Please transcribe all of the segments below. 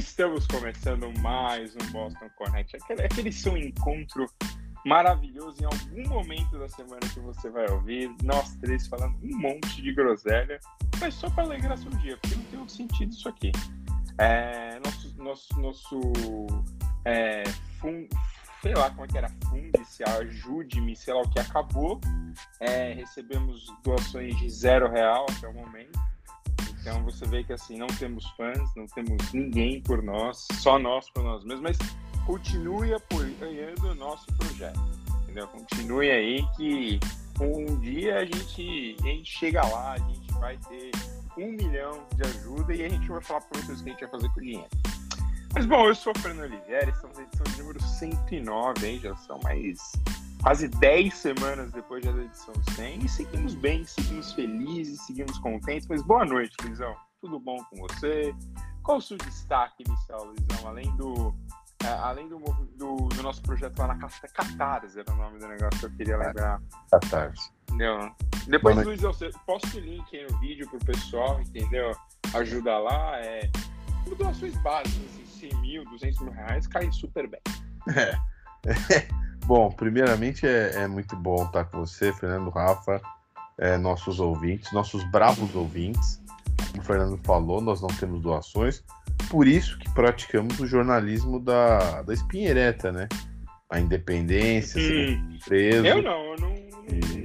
Estamos começando mais um Boston Connect, aquele, aquele seu encontro maravilhoso em algum momento da semana que você vai ouvir, nós três falando um monte de groselha, mas só para alegrar seu dia, porque não tem outro sentido isso aqui. É, nosso, nosso, nosso é, fun, sei lá como é que era, funde-se, ajude-me, sei lá o que, acabou. É, recebemos doações de zero real até o momento. Então você vê que assim, não temos fãs, não temos ninguém por nós, só nós por nós mesmos, mas continue apoiando o nosso projeto. Entendeu? Continue aí que um dia a gente, a gente chega lá, a gente vai ter um milhão de ajuda e a gente vai falar para vocês o que a gente vai fazer com o dinheiro. Mas bom, eu sou o Fernando Oliveira, estamos na edição de número 109, hein? já são mais quase 10 semanas depois da edição 100 e seguimos bem, seguimos felizes, seguimos contentes. Mas boa noite, Luizão. Tudo bom com você? Qual o seu destaque inicial, Luizão? Além do, é, além do, do, do, nosso projeto lá na Casta Catarse, era o nome do negócio que eu queria lembrar. Catarse. Entendeu? Depois, Boa Luiz, eu posto o link aí no vídeo pro pessoal, entendeu? Ajuda lá. É doações básicas, assim, 100 mil, 200 mil reais, cai super bem. É. Bom, primeiramente é, é, muito bom estar com você, Fernando Rafa, é, nossos ouvintes, nossos bravos ouvintes. Como o Fernando falou, nós não temos doações, por isso que praticamos o jornalismo da, da espinhereta, né? A independência, hum. preso. Eu não, eu não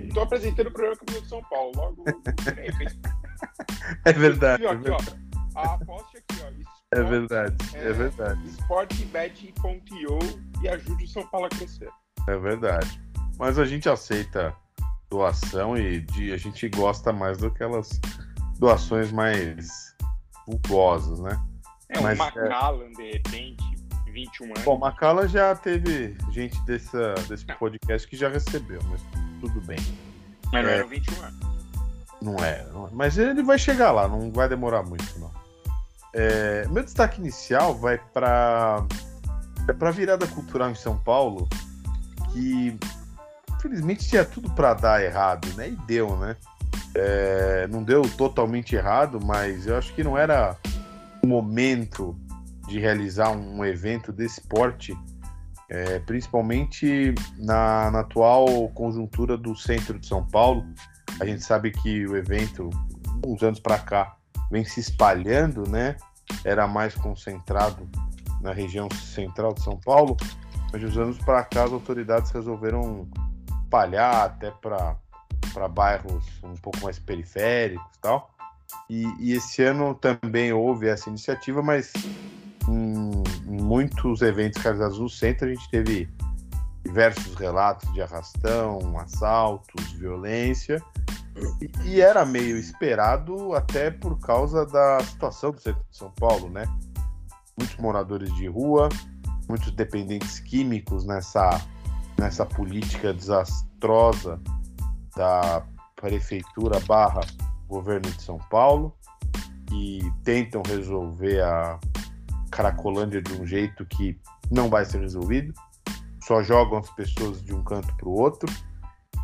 estou apresentando o programa Campeão de São Paulo, logo. é verdade. Aqui, ó, aqui, ó, a aposta aqui, ó. Esporte, é verdade, é, é verdade. Sportbet.io e ajude o São Paulo a crescer. É verdade. Mas a gente aceita doação e de, a gente gosta mais daquelas doações mais vulgosas, né? É, Mas, o Macallan, é... de repente, 21 anos. Bom, Macallan já teve gente dessa, desse podcast que já recebeu, mas tudo bem. Mas não é... eram 21 anos. Não é, não é, mas ele vai chegar lá, não vai demorar muito, não. É, meu destaque inicial vai para é para a virada cultural em São Paulo, que infelizmente tinha tudo para dar errado, né? E deu, né? É, não deu totalmente errado, mas eu acho que não era o momento de realizar um evento desse porte, é, principalmente na, na, atual conjuntura do centro de São Paulo. A gente sabe que o evento, uns anos para cá, vem se espalhando, né? Era mais concentrado na região central de São Paulo, mas de uns anos para cá as autoridades resolveram espalhar até para bairros um pouco mais periféricos tal. E, e, esse ano também houve essa iniciativa, mas em, muitos eventos realizados no centro a gente teve diversos relatos de arrastão, assaltos, violência. E era meio esperado até por causa da situação do centro de São Paulo, né? Muitos moradores de rua, muitos dependentes químicos nessa, nessa política desastrosa da prefeitura barra governo de São Paulo e tentam resolver a Caracolândia de um jeito que não vai ser resolvido, só jogam as pessoas de um canto para o outro.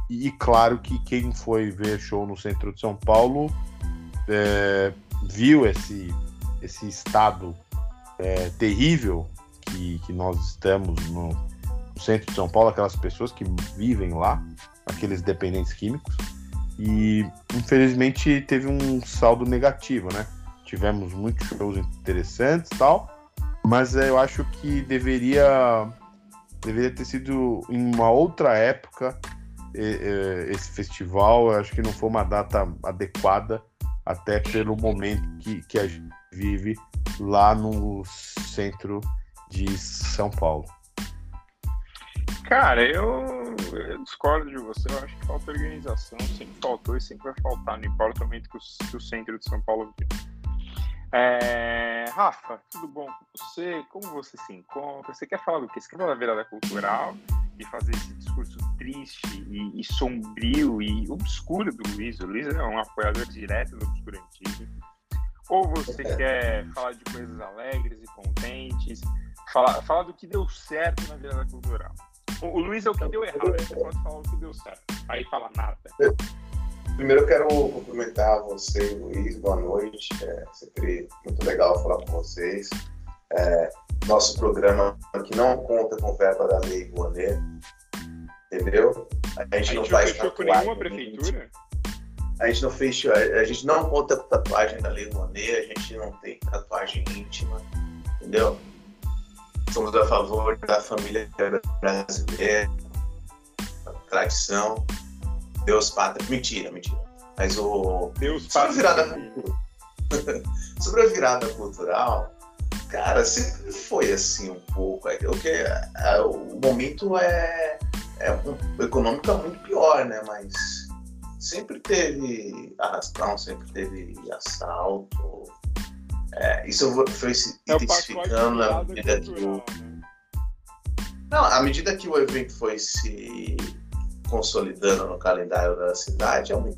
E, e claro que quem foi ver show no centro de São Paulo é, viu esse, esse estado é, terrível que, que nós estamos no, centro de São Paulo, aquelas pessoas que vivem lá, aqueles dependentes químicos. E infelizmente teve um saldo negativo, né? Tivemos muitos shows interessantes e tal, mas eu acho que deveria deveria ter sido em uma outra época esse festival. Eu acho que não foi uma data adequada, até pelo momento que, que a gente vive lá no centro de São Paulo. Cara, eu, eu, discordo de você. Eu acho que falta organização. Sempre faltou e sempre vai faltar, não importa o momento que o, que o centro de São Paulo vive. É, Rafa, tudo bom com você? Como você se encontra? Você quer falar do quê? Você quer falar da virada cultural e fazer esse discurso triste e, e sombrio e obscuro do Luiz? O Luiz é um apoiador direto do obscurantismo. Ou você é. quer falar de coisas alegres e contentes? Falar, falar do que deu certo na virada cultural? O, Luiz é o que deu errado, você pode falar o que deu certo. Aí fala nada. Primeiro eu quero cumprimentar você, Luiz, boa noite. É sempre muito legal falar com vocês. É, nosso programa aqui não conta com verba da lei Rouanet, entendeu? A gente, a não faz fechou com nenhuma prefeitura? A gente não fez, a gente não conta com tatuagem da lei Rouanet, a gente não tem tatuagem íntima, entendeu? Somos a favor da família brasileira, tradição, Deus, pátria. Mentira, mentira. Mas o. Deus, pátria. Sobre a virada, sobre a virada cultural, cara, sempre foi assim um pouco. É, o, que, é, o momento é, é um, econômico é muito pior, né? Mas sempre teve arrastão, sempre teve assalto. É, isso foi se é intensificando na medida que o... Né? Não, à medida que o evento foi se consolidando no calendário da cidade, um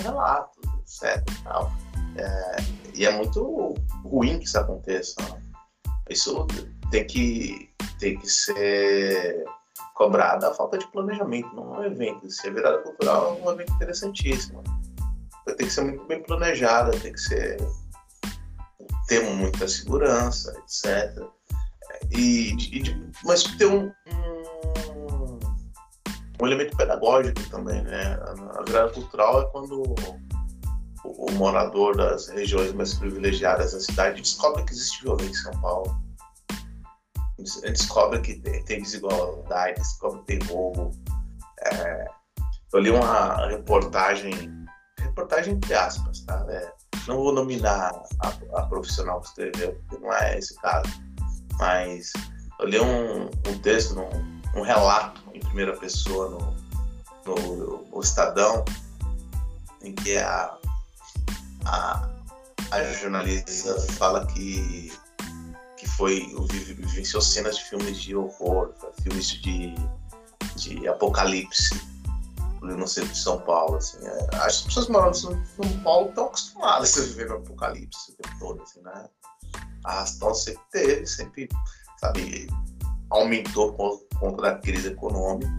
relato, etc. Tal. É, e é muito ruim que isso aconteça. Né? Isso tem que, tem que ser cobrada a falta de planejamento, não é um evento. Se é virada cultural, é um evento interessantíssimo. Tem que ser muito bem planejada, tem que ser ter muita segurança, etc. E, e mas ter um, um, um, elemento pedagógico também, né? A, virada cultural é quando o, o, morador das regiões mais privilegiadas da cidade descobre que existe violência em São Paulo descobre que tem, tem desigualdade, descobre que tem roubo. É, eu li uma reportagem, reportagem entre aspas, tá? É, não vou nominar a, a, profissional que escreveu, porque não é esse caso, mas eu li um, um texto, um, um, relato em primeira pessoa no, no, no Estadão, em que a, a, a jornalista fala que foi vivenciou cenas de filmes de horror, filmes de, de apocalipse no centro de São Paulo. Assim, é, as pessoas morando em São Paulo estão acostumadas a viver no apocalipse o tempo todo, assim, né? A arrastão sempre teve, sempre, sabe, aumentou por conta da crise econômica,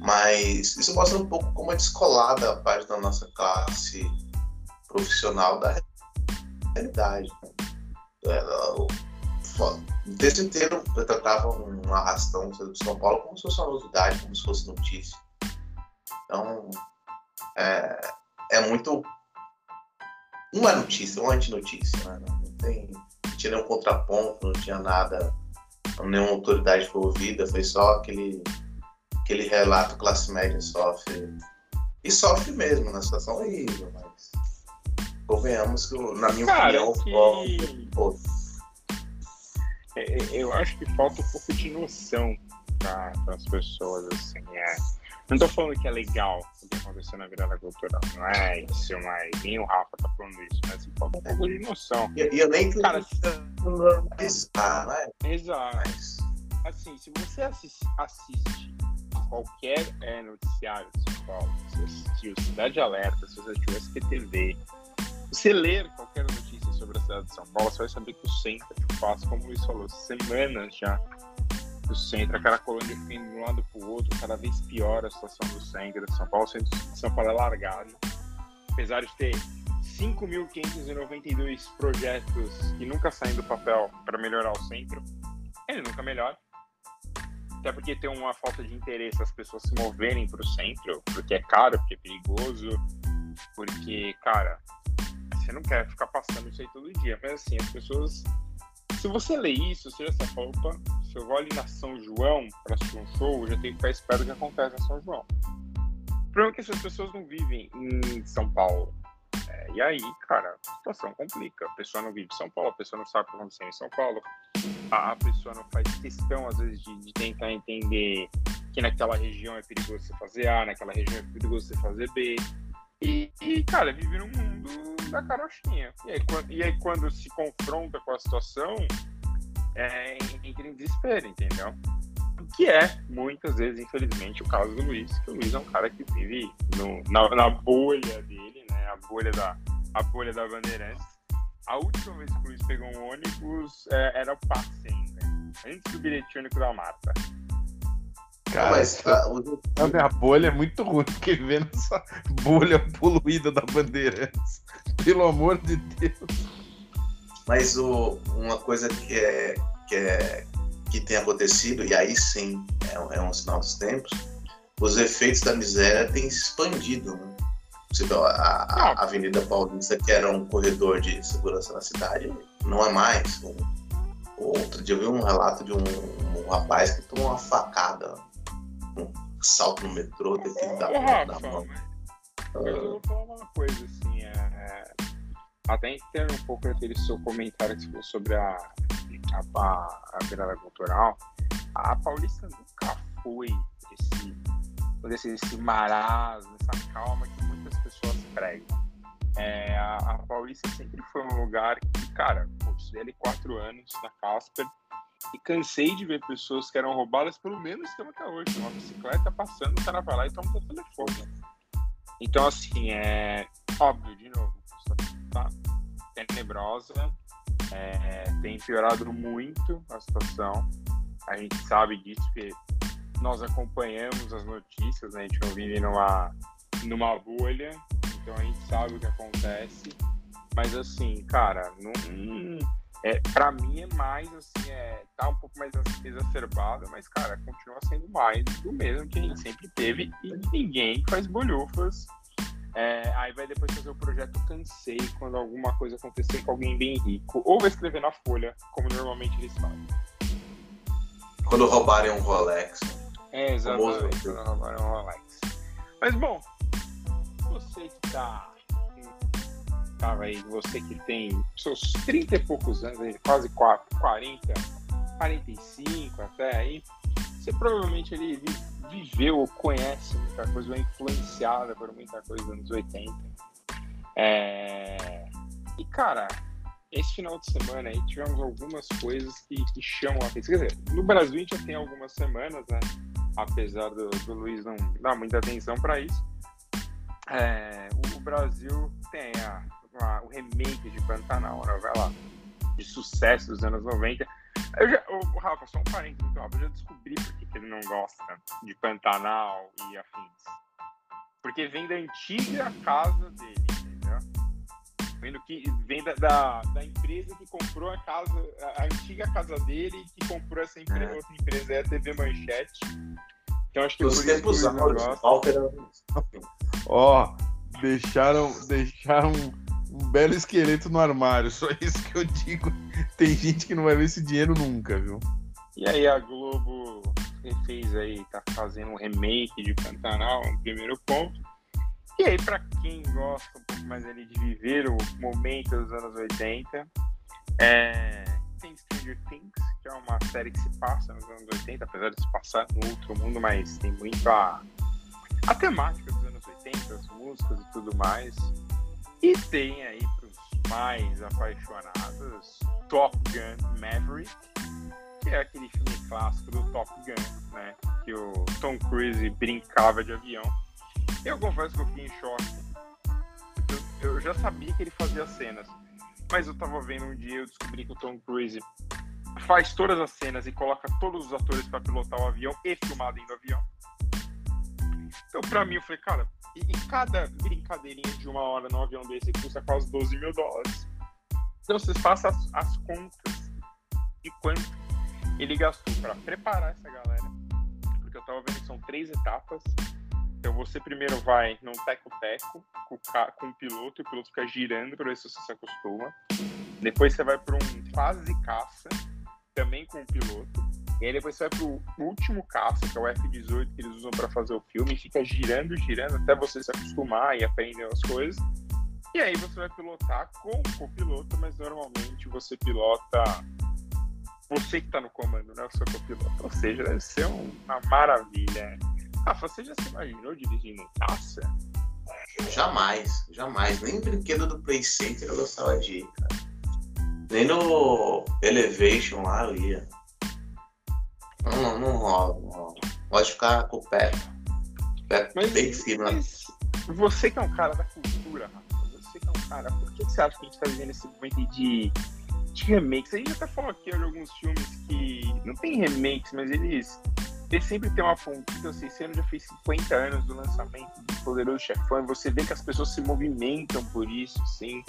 mas isso mostra um pouco como é descolada a parte da nossa classe profissional da realidade. Né? É, o texto inteiro eu tratava um arrastão de São Paulo como se fosse uma novidade, como se fosse notícia. Então, é, é muito. É notícia, é uma antinotícia. Né? Não, tem, não tinha nenhum contraponto, não tinha nada, nenhuma autoridade foi ouvida, foi só aquele, aquele relato classe média sofre. E sofre mesmo, na situação horrível, mas convenhamos que, na minha Cara, opinião, que... o é, é, eu acho que falta um pouco de noção para as pessoas, assim, é. Não estou falando que é legal o que aconteceu na virada cultural, não é isso, mas nem o Rafa tá falando isso, mas assim, falta um pouco de noção. E eu, nem cara, normalizar, né? Exato. Assim, se você assiste, assiste qualquer é, noticiário de São Paulo, se você assistiu Cidade Alerta, se você assistiu SPTV, você ler qualquer notícia sobre a cidade de São Paulo, você vai saber que o centro faz, como o Luiz falou, semanas já o centro, aquela colônia fica indo de um lado para o outro, cada vez pior a situação do centro de São Paulo. O centro de São Paulo é largado. Apesar de ter 5.592 projetos que nunca saem do papel para melhorar o centro, ele nunca melhora. Até porque tem uma falta de interesse as pessoas se moverem para o centro, porque é caro, porque é perigoso, porque, cara, você não quer ficar passando isso aí todo dia. Mas assim, as pessoas. Se você lê isso, você já sabe, opa, se eu vou ali na São João para assistir um show, eu já tenho que ficar esperto o que acontece na São João. O problema é que essas pessoas não vivem em São Paulo. É, e aí, cara, a situação complica. A pessoa não vive em São Paulo, a pessoa não sabe o que está acontecendo em São Paulo, a, a, pessoa não faz questão, às vezes, de, de, tentar entender que naquela região é perigoso você fazer A, naquela região é perigoso você fazer B. E, e cara, vive num mundo da carochinha. E aí, quando, e aí, quando se confronta com a situação, é, entra em desespero, entendeu? Que é, muitas vezes, infelizmente, o caso do Luiz, que o Luiz é um cara que vive no, na, na, bolha dele, né? A bolha da, a bolha da Bandeirantes. A última vez que o Luiz pegou um ônibus é, era o passe né? Antes do bilhete único da Marta. Cara, mas, a, a minha bolha é muito ruim, porque vendo essa bolha poluída da Bandeirantes. Pelo amor de Deus. Mas o, uma coisa que é, que é que tem acontecido, e aí sim é, um, é um sinal dos tempos, os efeitos da miséria têm se expandido. Né? A, a, a, Avenida Paulista, que era um corredor de segurança na cidade, não é mais. Um, outro dia eu vi um relato de um, um rapaz que tomou uma facada, salto no metrô, teve que dar é, na mão. Mas eu vou falar uma coisa, assim, é, é até entendo um pouco aquele seu comentário que você falou sobre a, a, a virada cultural. A Paulista nunca foi esse, esse, esse marasmo, essa calma que muitas pessoas pregam. É, a, a, Paulista sempre foi um lugar que, cara, eu estudei ali quatro anos na Casper e cansei de ver pessoas que eram roubadas pelo menos que até hoje. Uma bicicleta passando, o cara vai lá e toma o telefone. Então, assim, é óbvio, de novo, tá tenebrosa, é, tem piorado muito a situação. A gente sabe disso porque nós acompanhamos as notícias, né? a gente não vive numa, numa bolha, então a gente sabe o que acontece. Mas assim, cara, não, é, para mim é mais assim, é, tá um pouco mais exacerbado, mas cara, continua sendo mais do mesmo que a gente sempre teve e ninguém faz bolhufas. É, aí vai depois fazer o projeto Cansei quando alguma coisa acontecer com alguém bem rico. Ou vai escrever na folha, como normalmente eles fazem. Quando roubarem um Rolex. É, exatamente. Quando roubarem um Rolex. Mas bom, você que tá tava aí, você que tem seus 30 e poucos anos, quase 40, 45 até aí, você provavelmente ele viveu ou conhece muita coisa, ou é influenciada por muita coisa dos anos 80. É... E, cara, esse final de semana aí tivemos algumas coisas que, que chamam a atenção. Quer dizer, no Brasil a gente já tem algumas semanas, né? Apesar do, do Luiz não dar muita atenção para isso. É, o Brasil tem a, a, o remake de Pantanal, uma novela de sucesso dos anos 90. Eu já, o Rafa, só um parênteses muito rápido, eu já descobri por que ele não gosta de Pantanal e afins. Porque vem da antiga casa dele, entendeu? Vendo que vem da, da, da, empresa que comprou a casa, a, antiga casa dele, que comprou essa empresa, é. outra empresa é a TV Manchete. Então acho que Os tempos áureos, Ó, oh, deixaram, deixaram um belo esqueleto no armário, só isso que eu digo. Tem gente que não vai ver esse dinheiro nunca, viu? E aí a Globo fez aí, tá fazendo um remake de Pantanal, um primeiro ponto. E aí, para quem gosta um pouco mais ali de viver o momento dos anos 80, é... tem Stranger Things, que é uma série que se passa nos anos 80, apesar de se passar no outro mundo, mas tem muito a, a temática dos anos 80, as músicas e tudo mais. E tem aí para os mais apaixonados Top Gun Maverick, que é aquele filme clássico do Top Gun, né? Que o Tom Cruise brincava de avião. Eu confesso que eu fiquei em choque. Eu, eu já sabia que ele fazia cenas, mas eu tava vendo um dia eu descobri que o Tom Cruise faz todas as cenas e coloca todos os atores para pilotar o avião e filmar do avião. Então, pra mim, eu falei, cara, e, e, cada brincadeirinha de uma hora no avião desse custa quase 12 mil dólares. Então vocês façam as, as contas de quanto ele gastou para preparar essa galera. Porque eu tava vendo que são três etapas. Então você primeiro vai num teco-teco com, com o piloto, e o piloto fica girando para ver se você se acostuma. Depois você vai para um fase caça, também com o piloto. E aí depois você vai pro último caça, que é o F-18 que eles usam para fazer o filme, e fica girando, girando até você se acostumar e aprender as coisas. E aí você vai pilotar com o copiloto, mas normalmente você pilota você que está no comando, né? O seu copiloto. Ou seja, deve ser uma maravilha. Rafa, você já se imaginou dirigindo em caça? Jamais, jamais. Nem brinquedo do Play Center eu gostava de ir, cara. Nem no Elevation lá eu ia. Não, não rola, não rola. Pode ficar com o pé, pé mas, bem firme. Mas você que é um cara da cultura, você que é um cara, por que você acha que a gente tá vivendo esse momento de, de remakes? A gente até falou aqui de alguns filmes que não tem remakes, mas eles, sempre tem uma pontinha, assim, esse ano já fez 50 anos do lançamento do Poderoso Chefão, você vê que as pessoas se movimentam por isso, assim.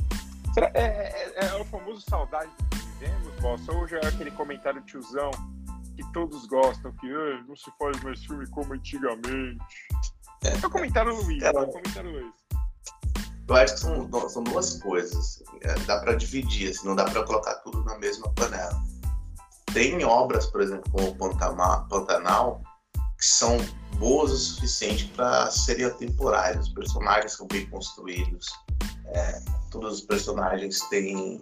Será, é, é, é, o famoso saudade que vivemos, bossa? Ou já é aquele comentário tiozão que todos gostam, que ah, não se faz mais filme como antigamente? É, é o comentário Luiz, é, o comentário Luiz. Eu acho que são, são duas coisas. É, dá para dividir, assim, não dá para colocar tudo na mesma panela. Tem obras, por exemplo, como Pantanal, que são boas o suficiente para serem atemporais. Os personagens são bem construídos, é, todos os personagens têm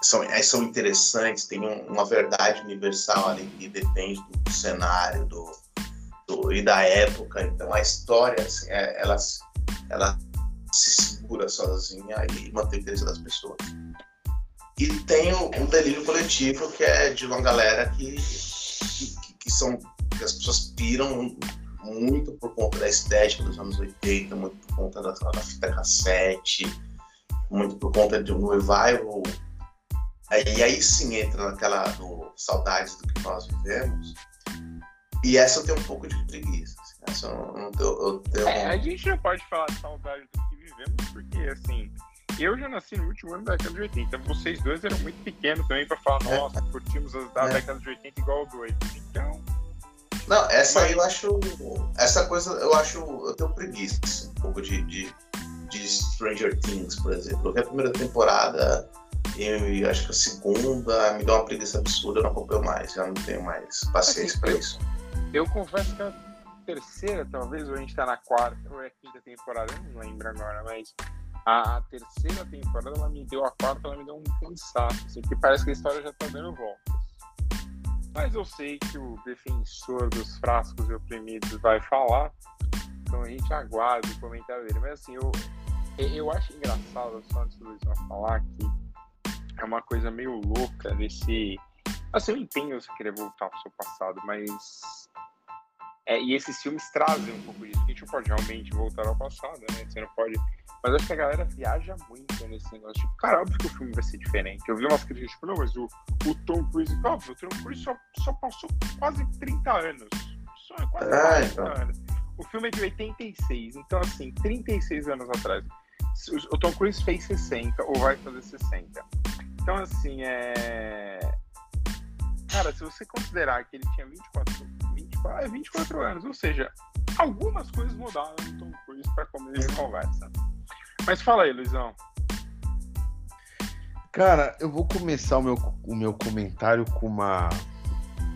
são, é, são interessantes, tem um, uma verdade universal ali que depende do cenário do, do, e da época. Então a história, assim, é, ela, ela se segura sozinha e mantém o interesse das pessoas. E tem um delírio coletivo que é de uma galera que, que, que, são que as pessoas piram muito por conta da estética dos anos 80, muito por conta da, da fita cassete, muito por conta de um revival. E aí sim entra naquela do saudades do que nós vivemos. E essa eu tenho um pouco de preguiça. Assim, essa eu, tenho, eu tenho... É, a gente não pode falar de saudade do que vivemos, porque assim, eu já nasci no último ano da década de 80. Vocês dois eram muito pequenos também para falar, é. nossa, curtimos as da é. década de 80 igual dois. Então. Não, essa aí eu acho. Essa coisa eu acho. Eu tenho preguiça assim, um pouco de, de, de Stranger Things, por exemplo. Eu vi a primeira temporada e acho que a segunda me deu uma preguiça absurda, eu não acompanho mais, já não tenho mais paciência assim, para isso. Eu confesso que a terceira, talvez, ou a gente tá na quarta, ou é a quinta temporada, eu não lembro agora, mas a, terceira temporada ela me deu, a quarta ela me deu um cansaço, assim, que parece que a história já tá dando voltas. Mas eu sei que o defensor dos frascos e oprimidos vai falar, então a gente aguarda o comentário dele. Mas assim, eu, eu acho engraçado, só antes do Luiz falar, que é uma coisa meio louca desse. Assim, eu entendo você querer voltar pro seu passado, mas. É, e esses filmes trazem um pouco disso, a gente não pode realmente voltar ao passado, né? Você não pode. Mas acho que a galera viaja muito nesse negócio. Tipo, cara, óbvio que o filme vai ser diferente. Eu vi umas críticas, tipo, não, mas o, o Tom Cruise. Óbvio, o Tom Cruise só, só passou quase 30 anos. Só é quase ah, 30 então. anos. O filme é de 86, então, assim, 36 anos atrás. O Tom Cruise fez 60, ou vai fazer 60. Então, assim, é. Cara, se você considerar que ele tinha 24, 24, é 24 anos, ou seja, algumas coisas mudaram no Tom Cruise para começo de conversa. Mas fala aí, Luizão. Cara, eu vou começar o meu, o meu comentário com uma.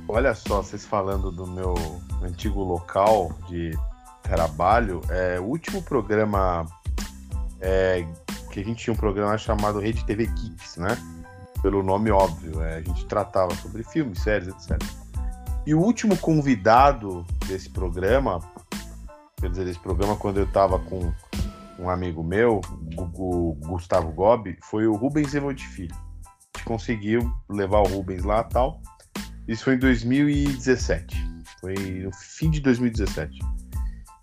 Olha só, vocês falando do meu antigo local de trabalho. É, o último programa é, que a gente tinha um programa chamado Rede TV Kicks, né? pelo nome óbvio. É, a gente tratava sobre filmes, séries, etc. E o último convidado desse programa, quer dizer, desse programa, quando eu estava com um amigo meu, o Gustavo Gobi, foi o Rubens Evode Filho. A gente conseguiu levar o Rubens lá tal. Isso foi em 2017. Foi no fim de 2017.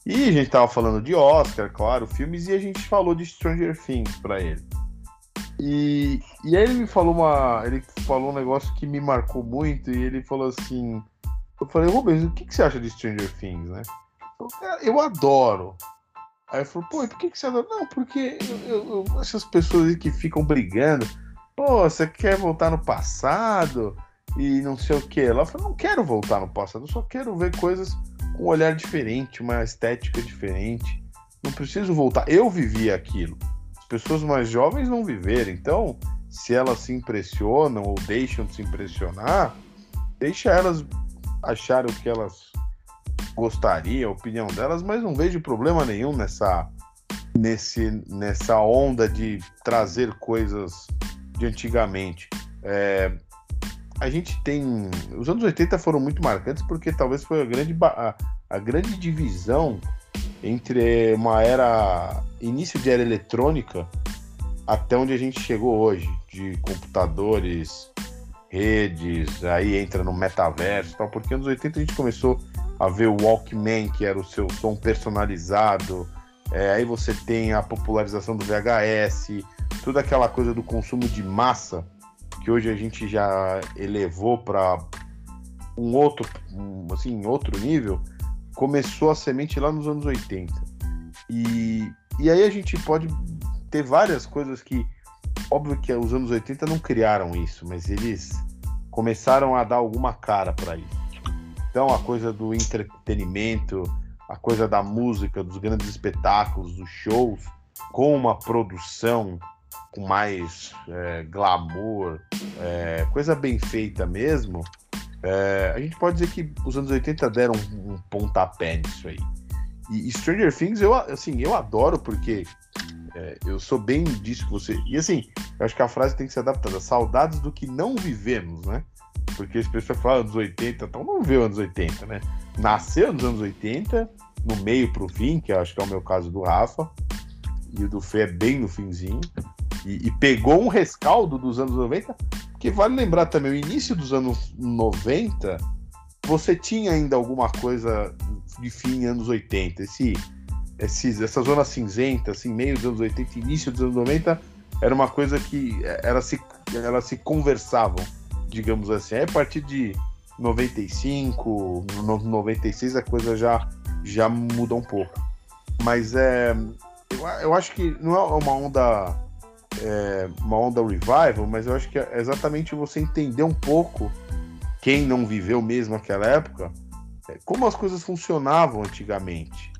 E a gente tava falando de Oscar, claro, filmes, e a gente falou de Stranger Things para ele. E, e aí ele me falou uma. Ele falou um negócio que me marcou muito, e ele falou assim. Eu falei, Rubens, o que, que você acha de Stranger Things, né? Eu, falei, eu adoro. Aí ele falou, pô, por que, que você adora? Não, porque eu, eu, eu, essas pessoas que ficam brigando, pô, você quer voltar no passado e não sei o que. Ela falou, não quero voltar no passado, eu só quero ver coisas um olhar diferente, uma estética diferente. Não preciso voltar. Eu vivi aquilo pessoas mais jovens não viveram. Então, se elas se impressionam ou deixam de se impressionar, deixa elas acharem o que elas gostariam, a opinião delas, mas não vejo problema nenhum nessa, nesse, nessa onda de trazer coisas de antigamente. É, a gente tem. Os anos 80 foram muito marcantes porque talvez foi a grande, a, a grande divisão entre uma era início de era eletrônica até onde a gente chegou hoje, de computadores, redes, aí entra no metaverso, tal, porque nos 80 a gente começou a ver o Walkman, que era o seu som personalizado, é, aí você tem a popularização do VHS, toda aquela coisa do consumo de massa, que hoje a gente já elevou para um outro, um, assim, outro nível, começou a semente lá nos anos 80. E, e aí a gente pode ter várias coisas que óbvio que os anos 80 não criaram isso, mas eles começaram a dar alguma cara para isso. Então a coisa do entretenimento, a coisa da música, dos grandes espetáculos, dos shows, com uma produção com mais é, glamour, é, coisa bem feita mesmo, é, a gente pode dizer que os anos 80 deram um, um pontapé nisso aí. E, e, Stranger Things, eu, assim, eu adoro porque é, eu sou bem disso que você. E assim, eu acho que a frase tem que ser adaptada. Saudades do que não vivemos, né? Porque as pessoas falam anos 80, então não vê anos 80, né? Nasceu nos anos 80, no meio pro fim, que acho que é o meu caso do Rafa, e o do Fê é bem no finzinho, e, e pegou um rescaldo dos anos 90, que vale lembrar também, o início dos anos 90, você tinha ainda alguma coisa de fim anos 80, esse, esse, essa zona cinzenta, assim, meio dos anos 80, início dos anos 90, era uma coisa que elas se, elas se conversavam digamos assim. Aí, a partir de 95, 96 a coisa já, já muda um pouco. Mas é, eu acho que não é uma onda é, uma onda revival, mas eu acho que é exatamente você entender um pouco quem não viveu mesmo aquela época, é, como as coisas funcionavam antigamente.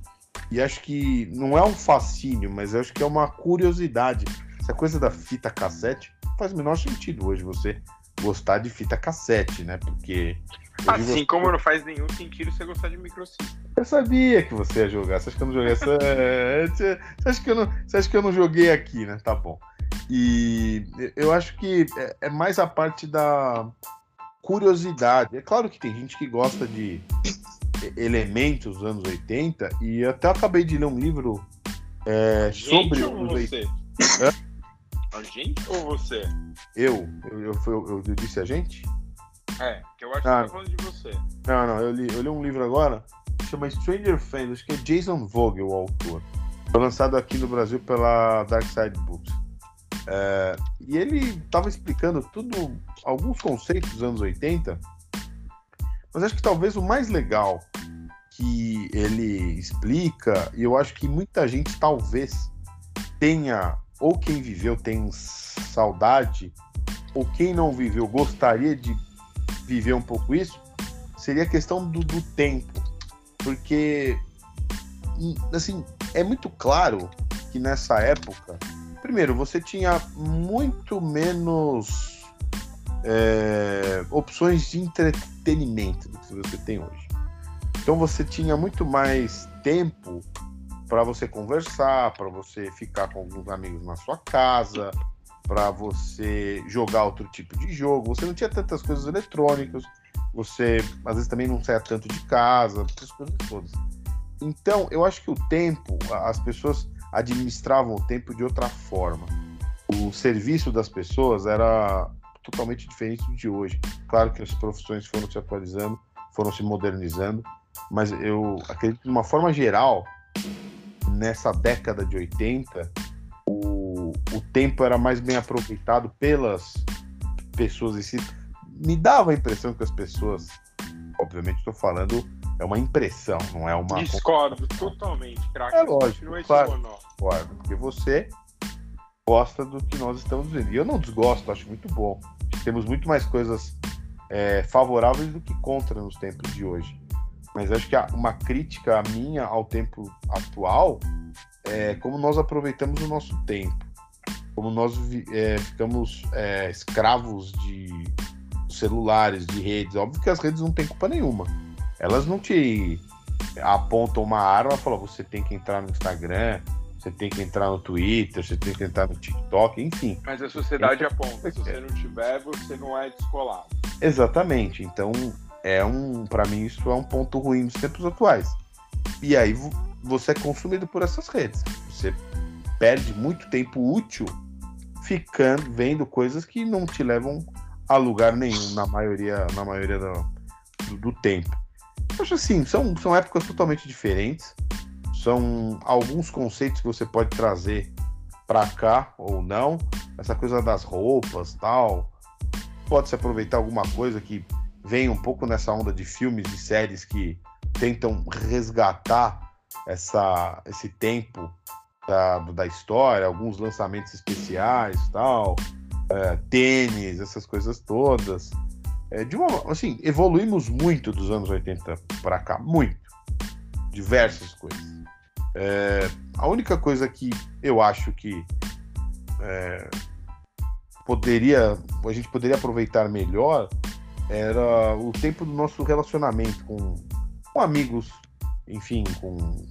E acho que não é um fascínio, mas eu acho que é uma curiosidade. Essa coisa da fita cassete faz o menor sentido hoje você gostar de fita cassete, né? Porque. Assim você... como não faz nenhum sentido você gostar de microsystem. Eu sabia que você ia jogar. Você acha que eu não joguei essa. você, acha que eu não... você acha que eu não joguei aqui, né? Tá bom. E eu acho que é, é mais a parte da curiosidade. É claro que tem gente que gosta de elementos dos anos 80 e até acabei de ler um livro é, sobre os 80. A gente ou você? Eu? Eu, eu, eu, eu disse a gente? É, que eu acho ah, que tá falando de você. Não, não, eu li, eu li um livro agora, chama Stranger Things, acho que é Jason Vogel o autor. Foi lançado aqui no Brasil pela Dark Side Books. É, e ele estava explicando tudo, alguns conceitos dos anos 80, mas acho que talvez o mais legal que ele explica, e eu acho que muita gente talvez tenha ou quem viveu tem saudade, ou quem não viveu gostaria de viver um pouco isso, seria a questão do, do tempo. Porque, hum, assim, é muito claro que nessa época, primeiro, você tinha muito menos é, opções de entretenimento do que você tem hoje. Então você tinha muito mais tempo para você conversar, para você ficar com alguns amigos na sua casa, para você jogar outro tipo de jogo. Você não tinha tantas coisas eletrônicas, você às vezes também não saia tanto de casa, essas coisas todas. Então, eu acho que o tempo, as pessoas administravam o tempo de outra forma. O serviço das pessoas era totalmente diferente de hoje. Claro que as profissões foram se atualizando, foram se modernizando, mas eu acredito que de uma forma geral, nessa década de 80, o, o tempo era mais bem aproveitado pelas pessoas em si. Me dava a impressão que as pessoas, obviamente estou falando, é uma impressão, não é uma. Discordo totalmente, craque. É lógico, claro, claro, porque você gosta do que nós estamos vendo. E eu não desgosto, acho muito bom. Temos muito mais coisas é, favoráveis do que contra nos tempos de hoje. Mas acho que uma crítica minha ao tempo atual é como nós aproveitamos o nosso tempo, como nós é, ficamos é, escravos de celulares, de redes. Óbvio que as redes não têm culpa nenhuma. Elas não te apontam uma arma e falam: você tem que entrar no Instagram, você tem que entrar no Twitter, você tem que entrar no TikTok, enfim. Mas a sociedade aponta: se você não tiver, você não é descolado. Exatamente. Então, é um, para mim isso é um ponto ruim dos tempos atuais. E aí você é consumido por essas redes. Você perde muito tempo útil ficando vendo coisas que não te levam a lugar nenhum na maioria na maioria do, do, do tempo. Acho assim, são, são épocas totalmente diferentes. São alguns conceitos que você pode trazer para cá ou não. Essa coisa das roupas, tal. Pode se aproveitar alguma coisa que vem um pouco nessa onda de filmes e séries que tentam resgatar essa, esse tempo da, da história, alguns lançamentos especiais tal, é, tênis, essas coisas todas. É, de uma, assim, evoluímos muito dos anos 80 para cá, muito. Diversas coisas. É, a única coisa que eu acho que é, poderia, a gente poderia aproveitar melhor era o tempo do nosso relacionamento com, com amigos, enfim, com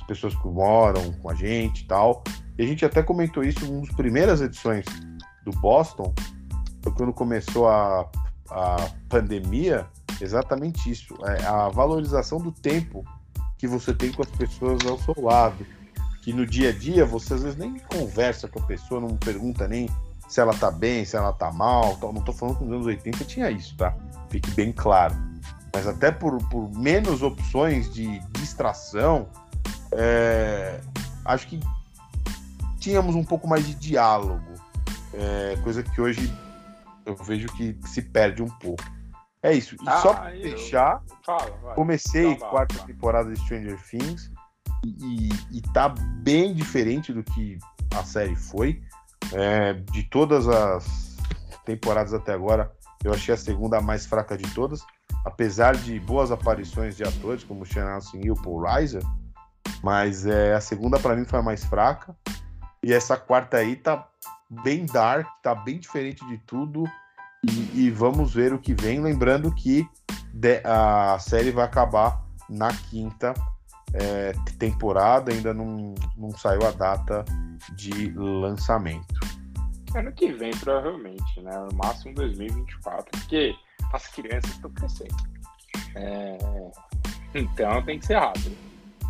as pessoas que moram com a gente e tal. E a gente até comentou isso em uma das primeiras edições do Boston, quando começou a, a pandemia, exatamente isso, é a valorização do tempo que você tem com as pessoas ao seu lado. Que no dia a dia você às vezes nem conversa com a pessoa, não pergunta nem se ela tá bem, se ela tá mal. Não tô falando que nos anos 80 tinha isso, tá? Fique bem claro. Mas até por, por menos opções de distração, é, acho que tínhamos um pouco mais de diálogo. É, coisa que hoje eu vejo que se perde um pouco. É isso. E ah, só pra eu... fechar, Fala, comecei a quarta temporada de Stranger Things e, e, e tá bem diferente do que a série foi. É, de todas as temporadas até agora, eu achei a segunda a mais fraca de todas. Apesar de boas aparições de atores como Sean Astin e o Paul Reiser, mas é, a segunda para mim foi a mais fraca. E essa quarta aí tá bem dark, tá bem diferente de tudo. E, e vamos ver o que vem. Lembrando que de, a série vai acabar na quinta é, temporada, ainda não, não saiu a data de lançamento. Ano que vem, provavelmente, né? No máximo 2024, porque as crianças estão crescendo. É... Então tem que ser rápido.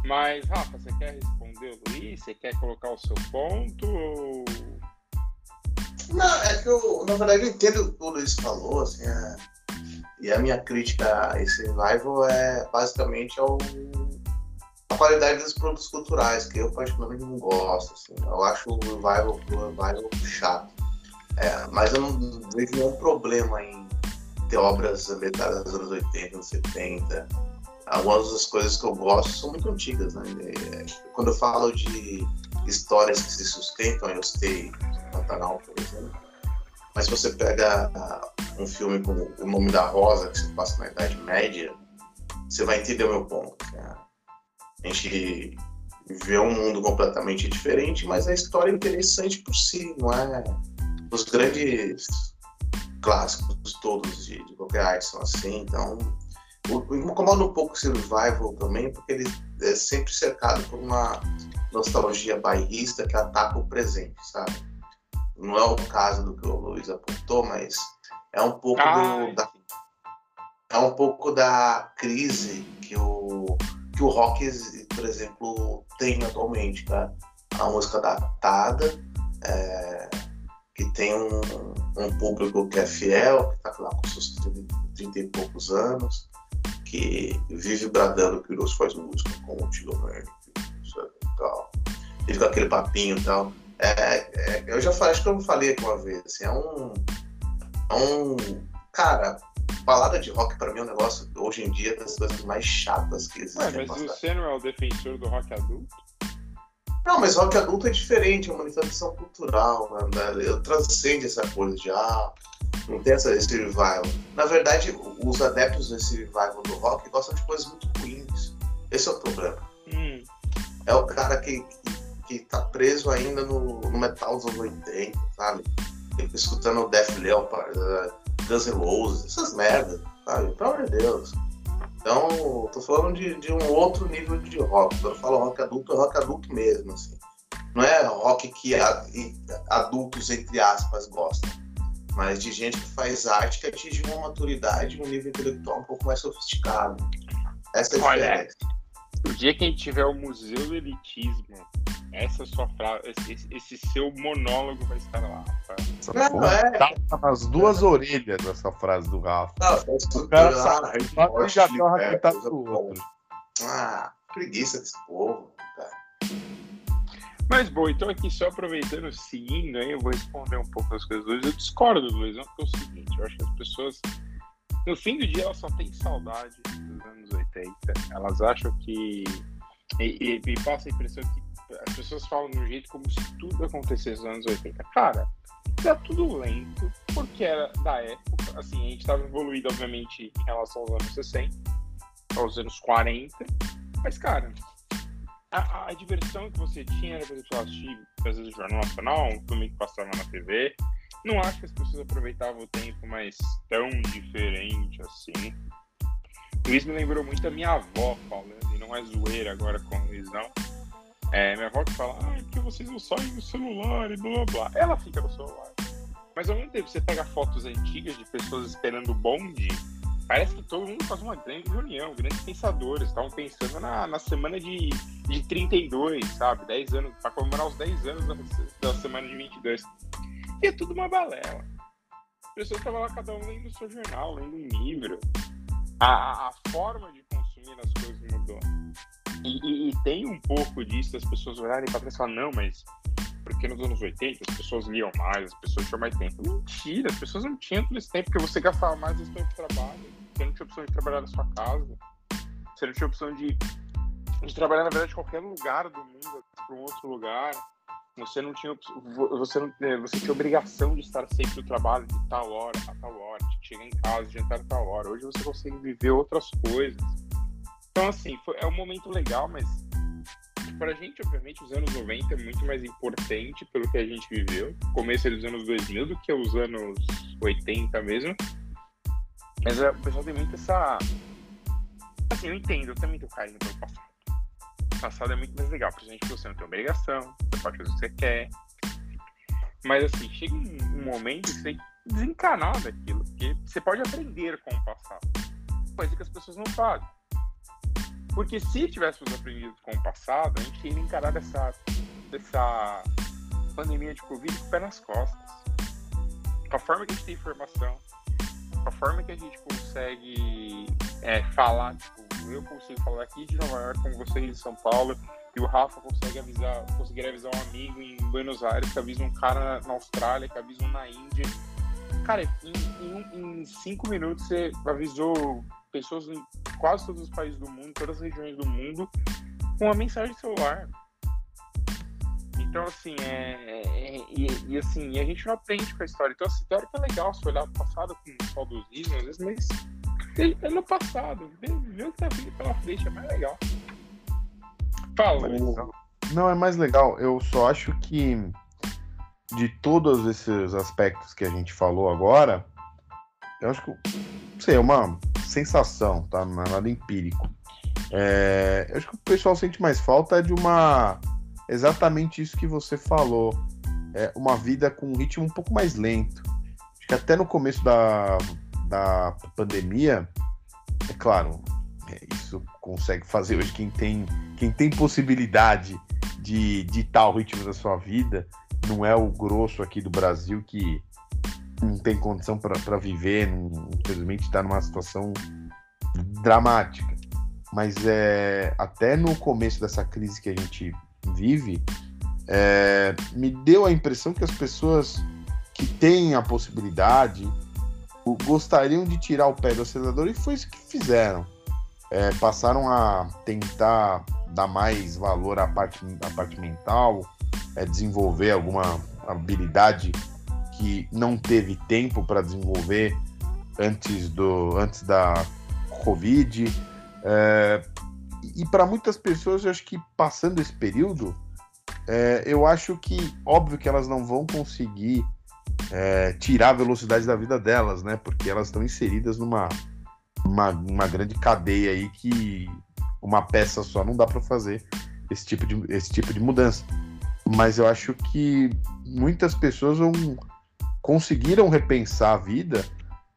Mas, Rafa, você quer responder o Luiz? Você quer colocar o seu ponto? Ou... Não, é que eu, na verdade, eu entendo o que falou, assim, é... e a minha crítica a esse revival é basicamente ao a qualidade dos produtos culturais, que eu particularmente não gosto. Assim. Eu acho o revival, o revival chato. É, mas eu não vejo nenhum problema em ter obras ambientadas nos anos 80, anos 70. Algumas das coisas que eu gosto são muito antigas. Né? É, quando eu falo de histórias que se sustentam, eu sei Pantanal, por exemplo. Mas se você pega um filme como O Nome da Rosa, que se passa na Idade Média, você vai entender o meu ponto. Né? A gente vê um mundo completamente diferente, mas a história é interessante por si, não é? Os grandes clássicos todos de, de qualquer arte são assim, então me incomoda um pouco esse revival também, porque ele é sempre cercado por uma nostalgia bairrista que ataca o presente, sabe? Não é o caso do que o Luiz apontou, mas é um pouco do, da, é um pouco da crise que o que o rock, por exemplo, tem atualmente, tá? A música datada, é, que tem um, um, público que é fiel, que está lá com seus 30, 30 e poucos anos, que vive bradando que o Deus faz música como antigamente, tal. E fica aquele papinho e tal. É, é, eu já falei, acho que eu falei aqui uma vez, assim, é um, é um cara, balada de rock para mim é um negócio hoje em dia das coisas mais chatas que existem. Ué, mas você não é o defensor do rock adulto? Não, mas rock adulto é diferente, é uma manifestação cultural, né? Eu transcende essa coisa de ah, não tem essa, esse revival. Na verdade, os adeptos desse revival do rock gostam de coisas muito ruins. Esse é o problema. Hum. É o cara que, que, que tá preso ainda no, no metal dos anos 80, sabe? Ele fica escutando o Def Leppard, uh, Guns N' Roses, essas merdas, sabe? Pelo amor de Deus. Então, tô falando de, de um outro nível de rock. Quando eu falo rock adulto, é rock adulto mesmo, assim. Não é rock que adultos, entre aspas, gostam. Mas de gente que faz arte que atinge uma maturidade, um nível intelectual um pouco mais sofisticado. Essa é a Olha, diferença. O dia que a gente tiver o Museu do Elitismo essa sua frase, esse, esse, seu monólogo vai estar lá. Tá? Não, é. Tá nas duas orelhas essa frase do Rafa. Não, tá o cara sabe, já deu uma raquetada do outro. Ah, preguiça desse povo, cara. Mas bom, então aqui só aproveitando, seguindo aí, eu vou responder um pouco as coisas do Luiz. Eu discordo do Luiz, porque é o seguinte, eu acho que as pessoas, no fim do dia, elas só têm saudade dos anos 80. Elas acham que. E, e, e passa a impressão que as pessoas falam de um jeito como se tudo acontecesse nos anos 80. Cara, era tudo lento, porque era da época, assim, a gente estava evoluído, obviamente, em relação aos anos 60, aos anos 40, mas, cara, a, a diversão que você tinha era, por exemplo, assistir, às vezes, o Jornal Nacional, um filme que passava na TV, não acho que as pessoas aproveitavam o tempo mais tão diferente assim. Luiz me lembrou muito da minha avó falando, e não é zoeira agora com o Luizão. É, minha avó que fala, ah, porque vocês não saem no celular e blá blá. Ela fica no celular. Mas ao mesmo tempo, você pega fotos antigas de pessoas esperando o bonde, parece que todo mundo faz uma grande reunião, grandes pensadores, estavam pensando na, na semana de, de 32, sabe? 10 anos, para comemorar os 10 anos da, da semana de 22. E é tudo uma balela. As pessoas estavam lá, cada um lendo o seu jornal, lendo um livro. A, a forma de consumir as coisas mudou. E, e, e, tem um pouco disso, as pessoas olharem para trás e falar, não, mas porque nos anos 80 as pessoas liam mais, as pessoas tinham mais tempo. Mentira, as pessoas não tinham todo esse tempo, porque você gastava mais esse tempo de trabalho, você não tinha opção de trabalhar na sua casa, você não tinha opção de, de trabalhar, na verdade, em qualquer lugar do mundo, para um outro lugar. Você não tinha você não é, você tinha obrigação de estar sempre no trabalho de tal hora a tal hora, de chegar em casa, de entrar a tal hora. Hoje você consegue viver outras coisas. Então, assim, foi, é um momento legal, mas para a gente, obviamente, os anos 90 é muito mais importante pelo que a gente viveu. Começo dos anos 2000 do que os anos 80 mesmo. Mas é, o pessoal tem muito essa. Assim, eu entendo, eu também tenho carinho pelo passado. Passado é muito mais legal, principalmente porque você não tem obrigação, você pode fazer o que você quer. Mas, assim, chega um momento que você tem que desencanar daquilo, porque você pode aprender com o passado. Coisa que as pessoas não fazem. Porque se tivéssemos aprendido com o passado, a gente teria encarado essa, essa pandemia de Covid com o pé nas costas. Com a forma que a gente tem informação, com a forma que a gente consegue é, falar, tipo, eu consigo falar aqui de Nova York com vocês de São Paulo, e o Rafa consegue avisar, conseguir avisar um amigo em Buenos Aires, que avisa um cara na Austrália, que avisa um na Índia. Cara, em, em, em cinco minutos você avisou pessoas em quase todos os países do mundo, todas as regiões do mundo, com uma mensagem celular. Então, assim, é, é, é e, e, assim, a gente não aprende com a história. Então, assim, teórico é legal se olhar o passado com saudosismo, às vezes, mas é no passado. Ver o que tá vindo pela frente é mais legal. Fala. Não, é mais legal. Eu só acho que de todos esses aspectos que a gente falou agora, eu acho que, não sei, é uma sensação, tá? Não é nada empírico. É, eu acho que o pessoal sente mais falta de uma. Exatamente isso que você falou. É uma vida com um ritmo um pouco mais lento. Acho que até no começo da, da pandemia, é claro, é, isso consegue fazer hoje quem tem, quem tem possibilidade de ditar o ritmo da sua vida. Não é o grosso aqui do Brasil que não tem condição para viver, não, infelizmente está numa situação dramática. Mas é, até no começo dessa crise que a gente vive, é, me deu a impressão que as pessoas que têm a possibilidade gostariam de tirar o pé do acelerador e foi isso que fizeram. É, passaram a tentar dar mais valor à parte, à parte mental, é, desenvolver alguma habilidade que não teve tempo para desenvolver antes, do, antes da Covid. É, e para muitas pessoas, eu acho que passando esse período, é, eu acho que, óbvio que elas não vão conseguir é, tirar a velocidade da vida delas, né? Porque elas estão inseridas numa uma, uma grande cadeia aí que uma peça só não dá para fazer esse tipo, de, esse tipo de mudança. Mas eu acho que muitas pessoas vão conseguiram repensar a vida.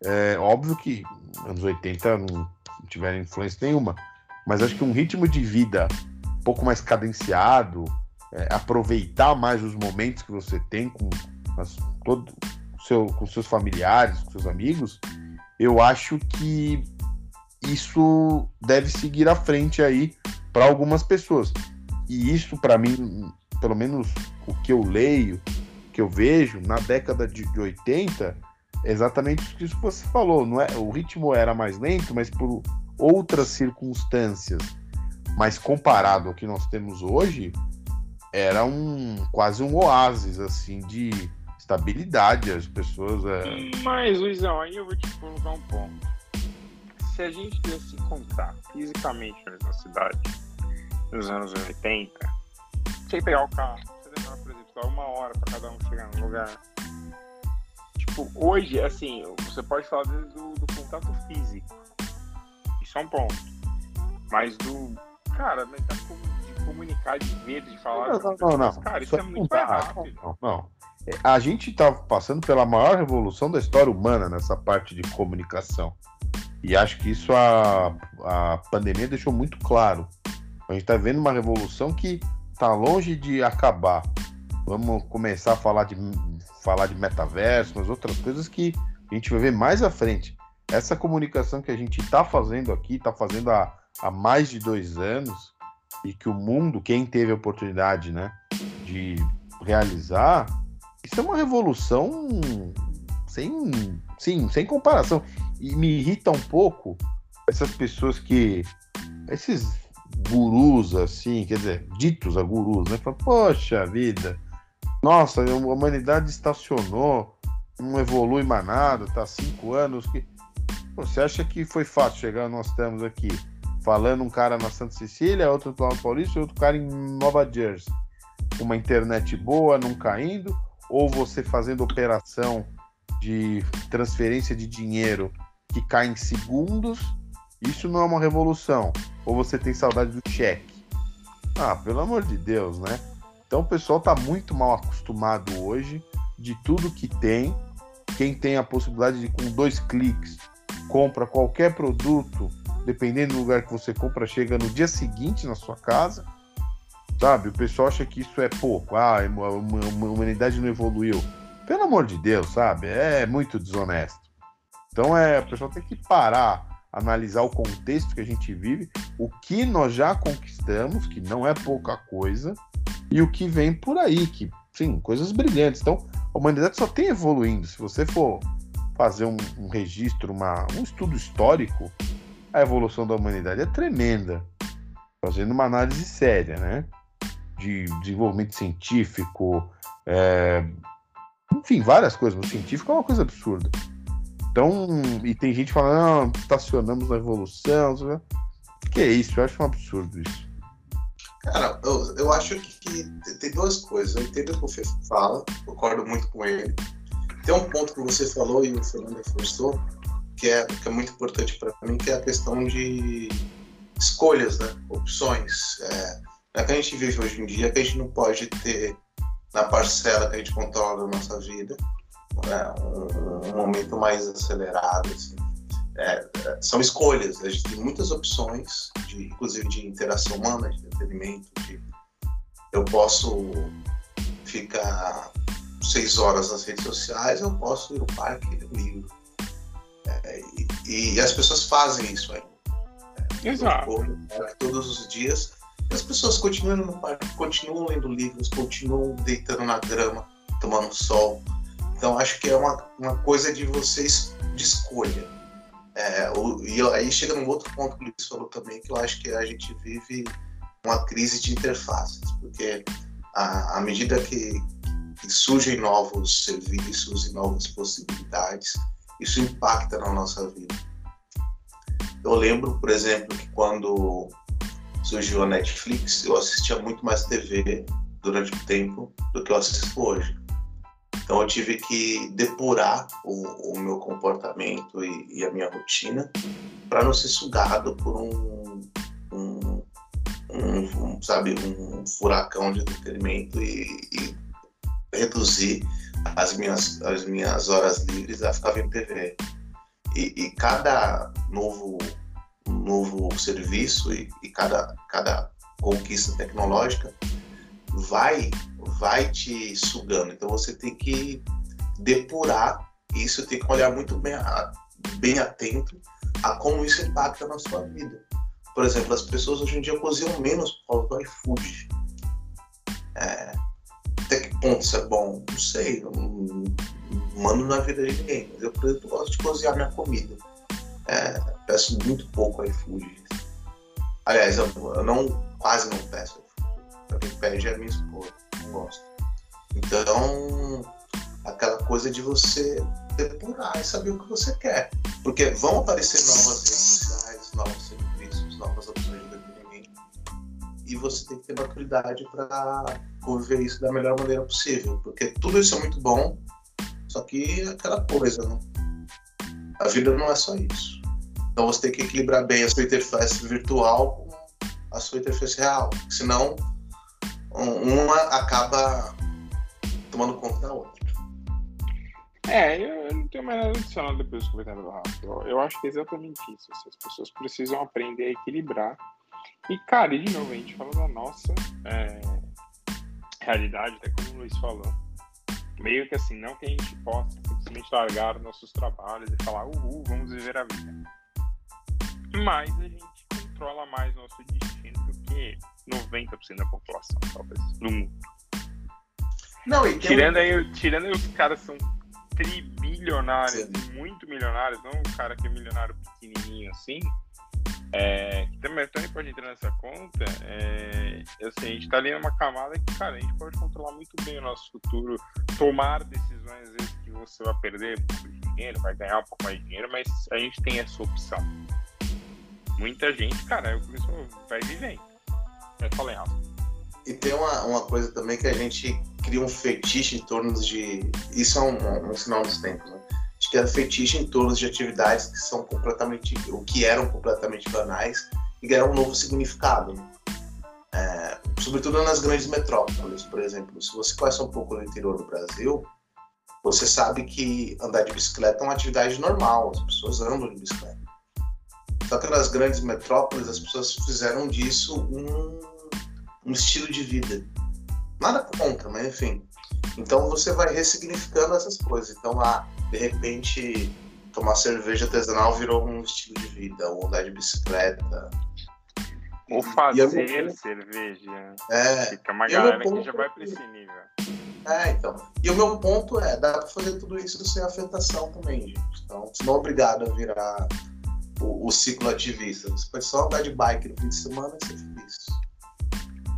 É, óbvio que anos 80 não tiveram influência nenhuma, mas acho que um ritmo de vida um pouco mais cadenciado, é, aproveitar mais os momentos que você tem com, as, todo, seu, com seus familiares, com seus amigos, eu acho que isso deve seguir à frente aí para algumas pessoas. E isso, para mim, pelo menos o que eu leio, que eu vejo na década de, de 80 é exatamente isso que você falou. Não é, o ritmo era mais lento, mas por outras circunstâncias. Mas comparado ao que nós temos hoje, era um quase um oásis assim de estabilidade. As pessoas. É... Mas, Luizão, aí eu vou te colocar um ponto. Se a gente quisesse se encontrar fisicamente na cidade nos anos 80, sem pegar o carro, você demorar, por exemplo, uma hora para cada um chegar no lugar. Tipo, hoje, assim, você pode falar do, do contato físico. Isso é um ponto. Mas do. Cara, mas tá de comunicar, de ver, de falar. Não, não, não. não. Cara, isso, isso é muito mais rápido. Não, não. A gente está passando pela maior revolução da história humana nessa parte de comunicação. E acho que isso a, a pandemia deixou muito claro. A gente está vendo uma revolução que está longe de acabar. Vamos começar a falar de, falar de metaverso, mas outras coisas que a gente vai ver mais à frente. Essa comunicação que a gente está fazendo aqui, está fazendo há, há mais de dois anos, e que o mundo, quem teve a oportunidade né, de realizar, isso é uma revolução sem, sim, sem comparação. E me irrita um pouco essas pessoas que. Esses gurus, assim, quer dizer, ditos a gurus, né? Fala, Poxa vida, nossa, a humanidade estacionou, não evolui mais nada, tá há cinco anos. que Você acha que foi fácil chegar? Nós estamos aqui falando um cara na Santa Cecília, outro lá no Paulista outro cara em Nova Jersey. Uma internet boa, não caindo, ou você fazendo operação de transferência de dinheiro que cai em segundos, isso não é uma revolução. Ou você tem saudade do cheque. Ah, pelo amor de Deus, né? Então o pessoal está muito mal acostumado hoje de tudo que tem. Quem tem a possibilidade de com dois cliques compra qualquer produto, dependendo do lugar que você compra, chega no dia seguinte na sua casa. Sabe? O pessoal acha que isso é pouco. Ah, a humanidade não evoluiu. Pelo amor de Deus, sabe? É muito desonesto. Então é, o pessoal tem que parar, analisar o contexto que a gente vive, o que nós já conquistamos, que não é pouca coisa, e o que vem por aí, que, sim, coisas brilhantes. Então, a humanidade só tem evoluindo. Se você for fazer um, um registro, uma, um estudo histórico, a evolução da humanidade é tremenda. Fazendo uma análise séria, né? De desenvolvimento científico, é... enfim, várias coisas. O científico é uma coisa absurda. Então, e tem gente falando, ah, estacionamos na evolução. Que é isso? Eu acho um absurdo isso. Cara, eu, eu acho que, tem duas coisas. Eu entendo o que o Fê fala, concordo muito com ele. Tem um ponto que você falou e o Fernando reforçou, que é, que é muito importante para mim, que é a questão de escolhas, né? opções. É, é que a gente vive hoje em dia que a gente não pode ter na parcela que a gente controla da nossa vida né, um, um, momento mais acelerado. Assim. É, é, são escolhas, a gente tem muitas opções, de, inclusive de interação humana, de entretenimento. De, eu posso ficar seis horas nas redes sociais, eu posso ir ao parque ler um livro. É, e, e, as pessoas fazem isso aí. Exato. Todos os dias as pessoas continuam no parque, continuam lendo livros, continuam deitando na grama, tomando sol. Então acho que é uma, uma coisa de vocês de escolha. É, o, e aí chega num outro ponto que o Luiz falou também, que eu acho que a gente vive uma crise de interfaces, porque à medida que, que surgem novos serviços e novas possibilidades, isso impacta na nossa vida. Eu lembro, por exemplo, que quando surgiu a Netflix, eu assistia muito mais TV durante o tempo do que eu assisto hoje. Então eu tive que depurar o, o meu comportamento e, e, a minha rotina para não ser sugado por um, um, um, um, sabe, um furacão de entretenimento e, e, reduzir as minhas, as minhas horas livres a ficar vendo TV. E, e cada novo novo serviço e, e cada, cada conquista tecnológica vai vai te sugando. Então você tem que depurar isso, tem que olhar muito bem, bem atento a como isso impacta na sua vida. Por exemplo, as pessoas hoje em dia cozinham menos por causa do iFood. É, até que ponto isso é bom? Não sei, não, não mando na vida de ninguém. Mas eu, por exemplo, gosto de cozinhar minha comida. É, peço muito pouco iFood. Aliás, eu, eu, não quase não peço. Para quem pede é a minha esposa. Não gosto. Então, aquela coisa de você depurar e saber o que você quer. Porque vão aparecer novas redes sociais, novos serviços, novas opções de entretenimento. E você tem que ter maturidade para conviver isso da melhor maneira possível. Porque tudo isso é muito bom, só que é aquela coisa, né? A vida não é só isso. Então você tem que equilibrar bem a sua interface virtual com a sua interface real. Senão, uma acaba tomando conta da outra. É, eu, eu não tenho mais nada adicional depois do comentário do Rafa. Eu, eu, acho que é exatamente isso. Assim, as pessoas precisam aprender a equilibrar. E, cara, e de novo, a gente fala da nossa é, realidade, até como o Luiz falou. Meio que assim, não que a gente possa simplesmente largar nossos trabalhos e falar, uhul, vamos viver a vida. Mas a gente controla mais nosso destino do que 90% da população, talvez, do mundo. Não, e tirando, um... aí, tirando aí os caras são tribilionários e muito milionários, não um cara que é milionário pequenininho assim, é, que também, também pode entrar nessa conta, é, assim, a gente tá ali numa camada que, cara, a gente pode controlar muito bem o nosso futuro, tomar decisões, vezes, que você vai perder um pouco de dinheiro, vai ganhar um pouco mais de dinheiro, mas a gente tem essa opção. Muita gente, cara, eu isso vai vivendo. Vai falar errado. E tem uma, uma coisa também que a gente cria um fetiche em torno de. Isso é um, um sinal dos tempos, né? A gente cria fetiche em torno de atividades que são completamente. ou que eram completamente banais e ganharam um novo significado. Né? É, sobretudo nas grandes metrópoles, por exemplo. Se você conhece um pouco do interior do Brasil, você sabe que andar de bicicleta é uma atividade normal, as pessoas andam de bicicleta. Só que nas grandes metrópoles as pessoas fizeram disso um um estilo de vida. Nada contra, mas enfim. Então você vai ressignificando essas coisas. Então, ah, de repente, tomar cerveja artesanal virou um estilo de vida, ou andar de bicicleta. Ou fazer cerveja. É. Fica uma galera que já vai para esse nível. É, então. E o meu ponto é, dá para fazer tudo isso sem afetação também, gente. Então, não é obrigado a virar o, ciclo ativista. Você pode só andar de bike no fim de semana e ser feliz.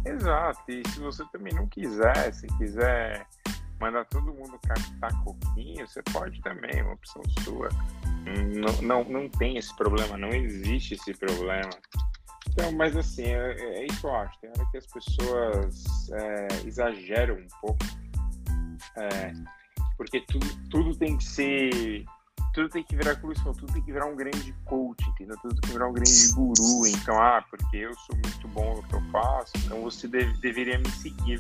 Exato, e se você também não quiser, se quiser mandar todo mundo captar coquinho, você pode também, é uma opção sua. Não, não, não tem esse problema, não existe esse problema. Então, mas assim, é, é isso que eu acho. Tem hora que as pessoas é, exageram um pouco. É, porque tudo, tudo tem que ser tudo tem que virar cruz, tudo tem que virar um grande coach, entendeu? Tudo tem que virar um grande guru. Então, ah, porque eu sou muito bom no que eu faço, então você deve, deveria me seguir.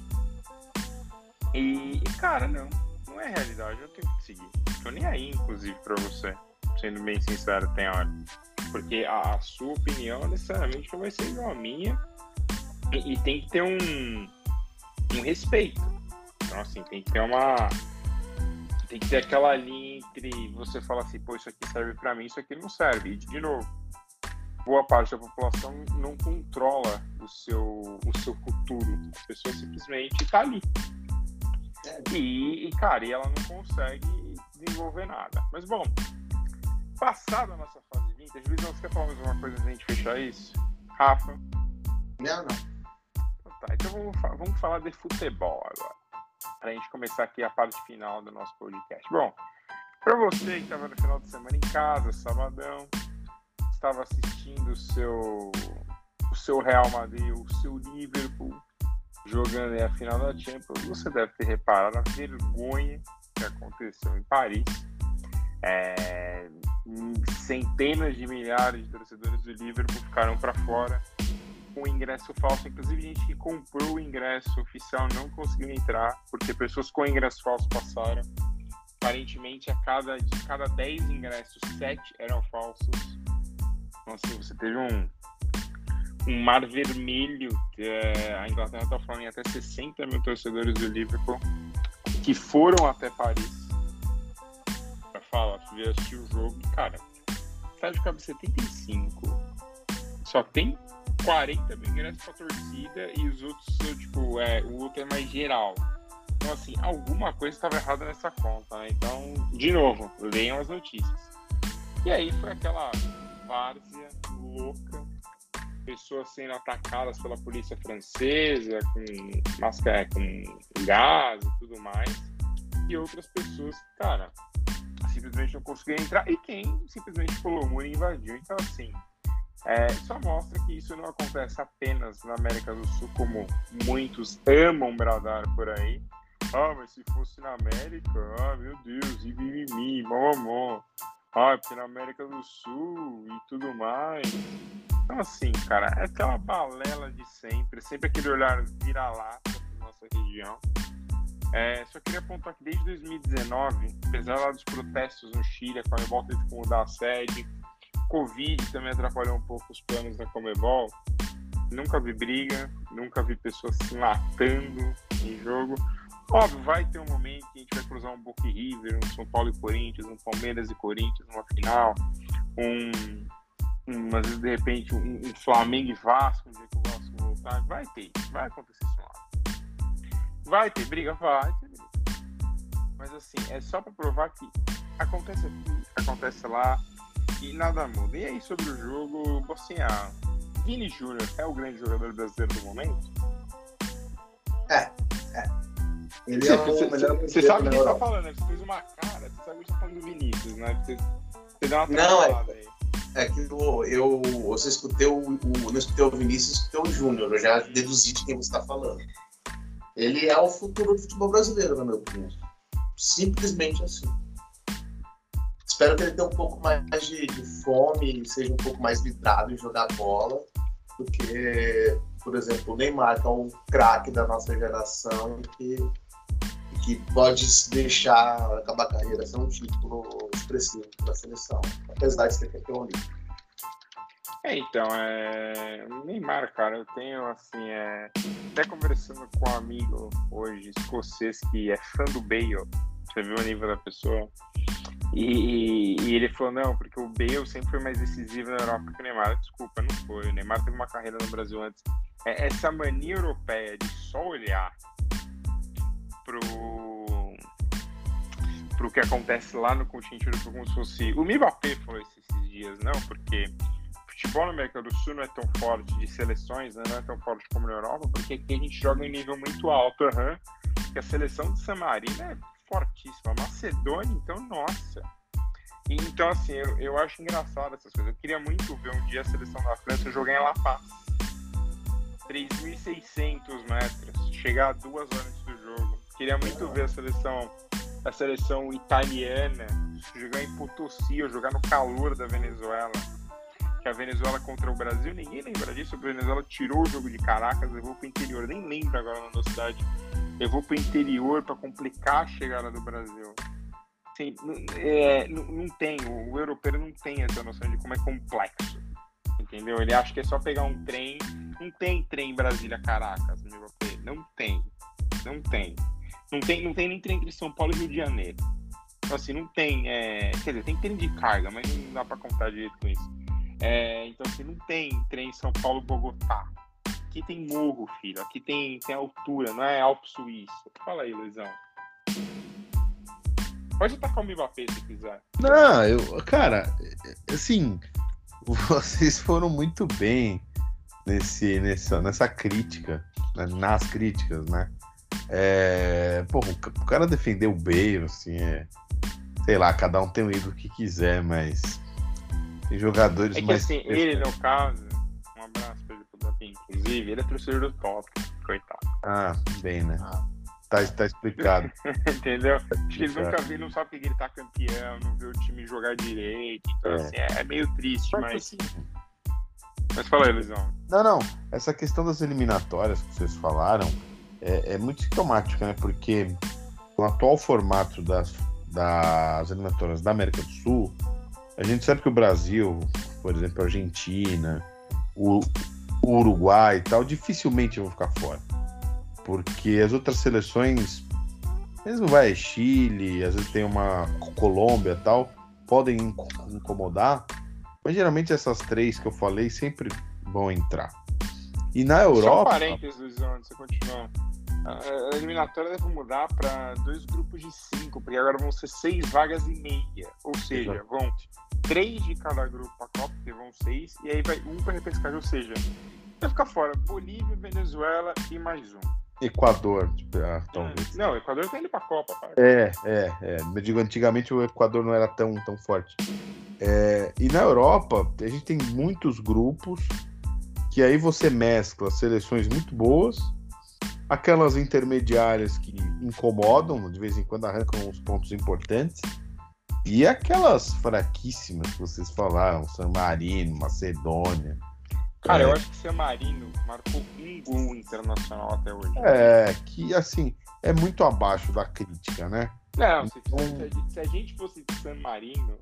E, cara, não, não é realidade, eu tenho que seguir. Tô nem aí, inclusive, pra você, sendo bem sincero, tem hora. Porque a, a sua opinião necessariamente não vai ser igual a minha. E, e tem que ter um, um respeito. Então, assim, tem que ter uma tem que ter aquela linha entre você falar assim, pô, isso aqui serve para mim, isso aqui não serve. E, de novo, boa parte da população não controla o seu, o seu futuro. A pessoa simplesmente está ali. E, e, cara, e ela não consegue desenvolver nada. Mas, bom, passada a nossa fase vintage, Luizão, você quer falar mais uma coisa antes da gente fechar isso? Rafa? Não, não. Então, tá, então vamos, vamos falar de futebol agora para a gente começar aqui a parte final do nosso podcast. Bom, para você que estava no final de semana em casa, sabadão, estava assistindo o seu, o seu Real Madrid, o seu Liverpool jogando a final da Champions, você deve ter reparado a vergonha que aconteceu em Paris. É, centenas de milhares de torcedores do Liverpool ficaram para fora com ingresso falso. Inclusive, gente que comprou o ingresso oficial não conseguiu entrar, porque pessoas com ingresso falso passaram. Aparentemente, a cada, de cada 10 ingressos, 7 eram falsos. Então, assim, você teve um, um mar vermelho. É, a Inglaterra está falando em até 60 mil torcedores do Liverpool que foram até Paris para falar, ver assistir o jogo. Cara, estádio cabe 75. Só tem 40 mil ingressos pra torcida e os outros, tipo, é, o outro é mais geral. Então, assim, alguma coisa estava errada nessa conta, né? Então, de novo, leiam as notícias. E aí foi aquela várzea louca pessoas sendo atacadas pela polícia francesa com máscara, com gás e tudo mais, e outras pessoas, cara, simplesmente não conseguiram entrar, e quem simplesmente pulou o muro e invadiu. Então, assim, é, só mostra que isso não acontece apenas na América do Sul, como muitos amam bradar por aí. Ah, mas se fosse na América, ah, meu Deus, e mimimi, mamamó. Ah, porque na América do Sul e tudo mais. Então, assim, cara, é aquela balela de sempre, sempre aquele olhar vira-lata para nossa região. É, só queria apontar que desde 2019, apesar dos protestos no Chile, a Comebol teve que mudar a sede, Covid também atrapalhou um pouco os planos da Comebol. Nunca vi briga, nunca vi pessoas se matando em jogo. Óbvio, vai ter um momento que a gente vai cruzar um Boca River, um São Paulo e Corinthians, um Palmeiras e Corinthians numa final, um, um às vezes de repente um, um Flamengo e Vasco, um dia que o Vasco voltar. Vai ter, vai acontecer isso lá. Vai ter briga, vai ter briga. Mas assim, é só para provar que acontece aqui, acontece lá e nada muda. E aí sobre o jogo, assim, ah, Vini Júnior é o grande jogador brasileiro do momento? É, é. Ele você, é o melhor Você sabe quem tá falando, né? Você fez uma cara, você sabe que tá falando do Vinícius, né? Você, você deu uma Não, é, aí. É que eu, eu, você escutei o, o, não escutei o Vinícius, escutei o Júnior. Eu já deduzi de quem você está falando. Ele é o futuro do futebol brasileiro, na minha opinião. Simplesmente assim. Espero que ele tenha um pouco mais de, de fome, seja um pouco mais vidrado em jogar bola, porque, por exemplo, o Neymar, que é um craque da nossa geração, que, que pode deixar acabar a carreira sem um título expressivo da seleção, apesar de ser campeão olímpico. É, então, é... Neymar, cara, eu tenho, assim, é... até conversando com um amigo hoje, escocês, que é fã do Bale, você viu o nível da pessoa, e, e, ele falou, não, porque o Bale sempre foi mais decisivo na Europa que o Neymar. Desculpa, não foi. O Neymar teve uma carreira no Brasil antes. É, essa mania europeia de só olhar pro, pro que acontece lá no continente europeu como se fosse... O Mbappé falou isso esses dias, não, porque futebol na América do Sul não é tão forte de seleções, né? não é tão forte como na Europa, porque aqui a gente joga em nível muito alto, uhum, que a seleção de San Marino é fortíssima. Macedônia, então, nossa. Então, assim, eu, eu acho engraçado essas coisas. Eu queria muito ver um dia a seleção da França jogar em La Paz. 3.600 metros, chegar a duas horas do jogo. Queria muito ver a seleção, a seleção italiana jogar em Potosí, ou jogar no calor da Venezuela. Que a Venezuela contra o Brasil, ninguém lembra disso. A Venezuela tirou o jogo de Caracas, levou para o interior. Nem lembro agora na cidade eu vou para o interior para complicar a chegada do Brasil. Assim, é, não, não tem, o, o europeu não tem essa noção de como é complexo. Entendeu? Ele acha que é só pegar um trem. Não tem trem Brasília-Caracas no europeu. Não tem. Não tem. Não tem, não tem nem trem entre São Paulo e Rio de Janeiro. Então, assim, não tem. É... Quer dizer, tem trem de carga, mas não dá para contar direito com isso. É... Então, assim, não tem trem São Paulo-Bogotá aqui tem morro, filho. Aqui tem, tem altura, não é Alpo Suíço. Fala aí, Luizão. Pode atacar o Mbappé se quiser. Não, eu, cara, assim, vocês foram muito bem nesse, nessa, nessa crítica, né, nas críticas, né? É, pô, o cara defendeu o Bale, assim, é, sei lá, cada um tem o ídolo que quiser, mas tem jogadores é que, mais. Assim, ele, no caso, inclusive, ele é torcedor do top, coitado. Ah, bem, né? Ah. Tá, tá explicado. Entendeu? Acho que ele nunca viu, não sabe que ele tá campeão, não viu o time jogar direito. Então, é. assim, é, é meio triste, mas. Assim... Mas fala aí, Luizão. Não, não. Essa questão das eliminatórias que vocês falaram é, é muito sintomática, né? Porque o atual formato das, das eliminatórias da América do Sul, a gente sabe que o Brasil, por exemplo, a Argentina, o, o Uruguai e tal, dificilmente vão ficar fora. Porque as outras seleções, mesmo vai Chile, às vezes tem uma Colômbia e tal, podem incomodar, mas geralmente essas três que eu falei sempre vão entrar. E na Europa. Só parênteses, Luizão, antes de você continuar. A eliminatória deve mudar para dois grupos de cinco, porque agora vão ser seis vagas e meia. Ou seja, Exato. vão três de cada grupo para a Copa, que vão seis, e aí vai um para repescagem. Ou seja, vai ficar fora Bolívia, Venezuela e mais um. Equador, ah, talvez. Não, o Equador tá indo pra Copa. Para. É, é, é. Eu digo, antigamente o Equador não era tão, tão forte. É, e na Europa, a gente tem muitos grupos que aí você mescla seleções muito boas, aquelas intermediárias que incomodam, de vez em quando arrancam uns pontos importantes, e aquelas fraquíssimas que vocês falaram, San Marino, Macedônia. Cara, é. eu acho que San Marino marcou um gol internacional até hoje. É, que assim, é muito abaixo da crítica, né? Não, então... se, se, a gente fosse de San Marino,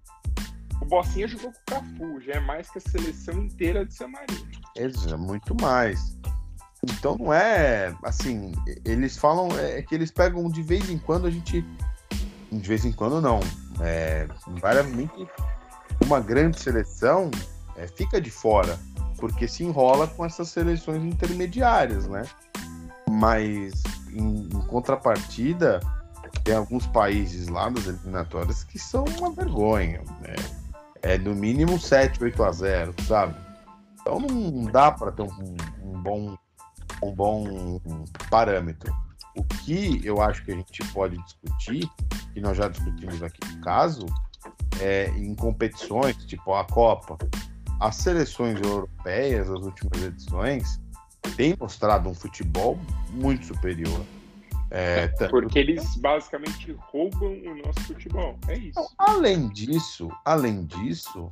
o Bossinha jogou com o Cafu, já é mais que a seleção inteira de San Marino. É, muito mais. Então não é assim, eles falam é, é que eles pegam de vez em quando a gente. De vez em quando não. É, invariavelmente uma grande seleção é, fica de fora, porque se enrola com essas seleções intermediárias, né? Mas em, em contrapartida, tem alguns países lá nas eliminatórias que são uma vergonha. Né? É no mínimo 7, 8 a 0, sabe? Então não dá para ter um, um, bom, um bom parâmetro. O que eu acho que a gente pode discutir, que nós já discutimos aqui no caso, é em competições, tipo a Copa, as seleções europeias, as últimas edições, têm mostrado um futebol muito superior. É, Porque eles basicamente roubam o nosso futebol. É isso. Então, além disso, além disso,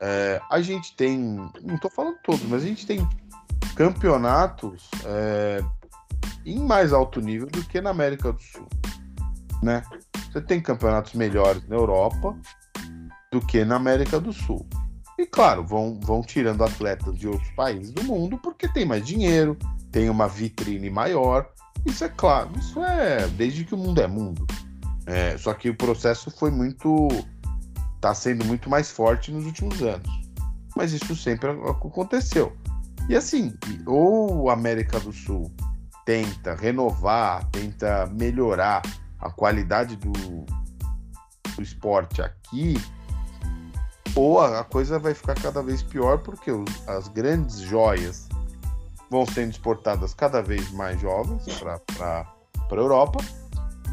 é, a gente tem. Não estou falando todos, mas a gente tem campeonatos é, em mais alto nível do que na América do Sul. Né? Você tem campeonatos melhores na Europa do que na América do Sul. E claro, vão, vão tirando atletas de outros países do mundo porque tem mais dinheiro, tem uma vitrine maior isso é claro, isso é desde que o mundo é mundo. É, só que o processo foi muito. está sendo muito mais forte nos últimos anos. Mas isso sempre aconteceu. E assim, ou a América do Sul tenta renovar, tenta melhorar a qualidade do, do esporte aqui, ou a, coisa vai ficar cada vez pior porque os, as grandes joias vão sendo exportadas cada vez mais jovens para a Europa.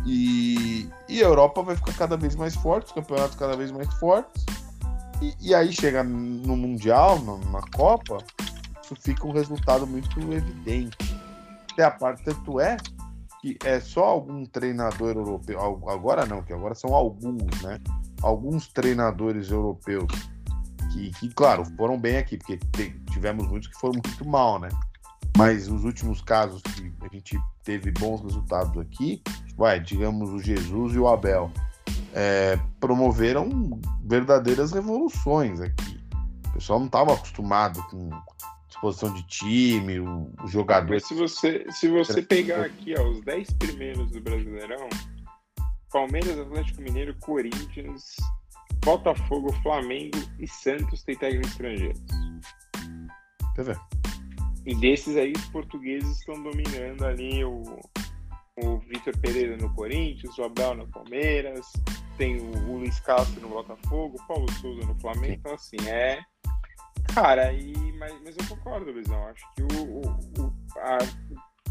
E, e a Europa vai ficar cada vez mais forte, os campeonatos cada vez mais fortes. E, e aí chega no Mundial, na, na, Copa, isso fica um resultado muito evidente. Até a parte, tanto é que é só algum treinador europeu, agora não, que agora são alguns, né? Alguns treinadores europeus que, que claro, foram bem aqui, porque tivemos muitos que foram muito mal, né? Mas os últimos casos que a gente teve bons resultados aqui, vai, digamos o Jesus e o Abel, é, promoveram verdadeiras revoluções aqui. O pessoal não estava acostumado com disposição de time, o, o jogador. Mas se você, se você pegar aqui ó, os 10 primeiros do Brasileirão, Palmeiras, Atlético Mineiro, Corinthians, Botafogo, Flamengo e Santos têm técnicos estrangeiros. Quer ver? E desses aí, os portugueses estão dominando ali o, o Vitor Pereira no Corinthians, o Abel no Palmeiras, tem o, o Luiz Castro no Botafogo, o Paulo Souza no Flamengo. Então, assim, é. Cara, e, mas, mas eu concordo, Luizão. Acho que o, o, o a,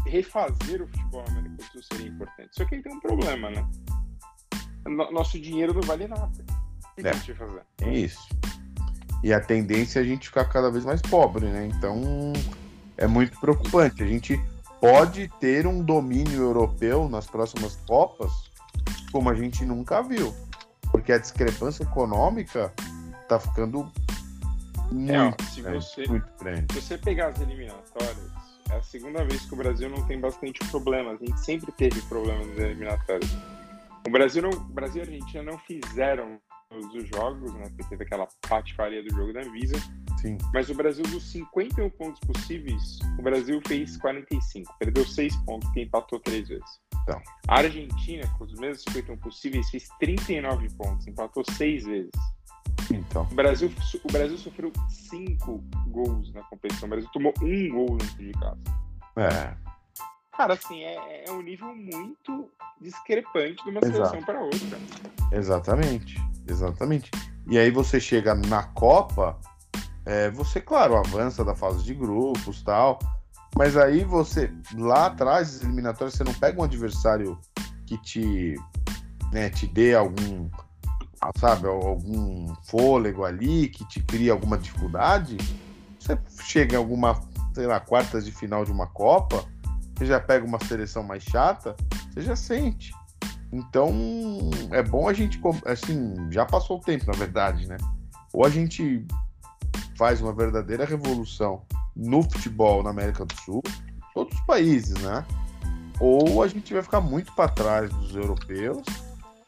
refazer o futebol americano do Sul seria importante. Só que aí tem um problema, né? Nosso dinheiro não vale nada. O que, é. a gente vai fazer? É isso. E a tendência é a gente ficar cada vez mais pobre, né? Então é muito preocupante. A gente pode ter um domínio europeu nas próximas Copas como a gente nunca viu. Porque a discrepância econômica está ficando muito, é, se você, muito grande. Se você pegar as eliminatórias, é a segunda vez que o Brasil não tem bastante problemas. A gente sempre teve problemas nas eliminatórias. O Brasil, não, o Brasil e a Argentina não fizeram os jogos, né? Porque teve aquela patifaria do jogo da Anvisa. Sim. Mas o Brasil, dos 51 pontos possíveis, o Brasil fez 45. Perdeu 6 pontos, porque empatou 3 vezes. Então. A Argentina, com os mesmos 51 possíveis, fez 39 pontos, empatou 6 vezes. Então. O Brasil, o Brasil sofreu 5 gols na competição. O Brasil tomou um gol dentro de casa. É. Cara, assim, é, é um nível muito discrepante de uma seleção para outra. Exatamente, exatamente. E aí você chega na Copa, é, você, claro, avança da fase de grupos tal, mas aí você, lá atrás, eliminatórias, você não pega um adversário que te, né, te dê algum, sabe, algum fôlego ali, que te cria alguma dificuldade. Você chega em alguma, sei lá, quartas de final de uma Copa, você já pega uma seleção mais chata, você já sente. Então, é bom a gente, assim, já passou o tempo, na verdade, né? Ou a gente faz uma verdadeira revolução no futebol na América do Sul, todos os países, né? Ou a gente vai ficar muito para trás dos europeus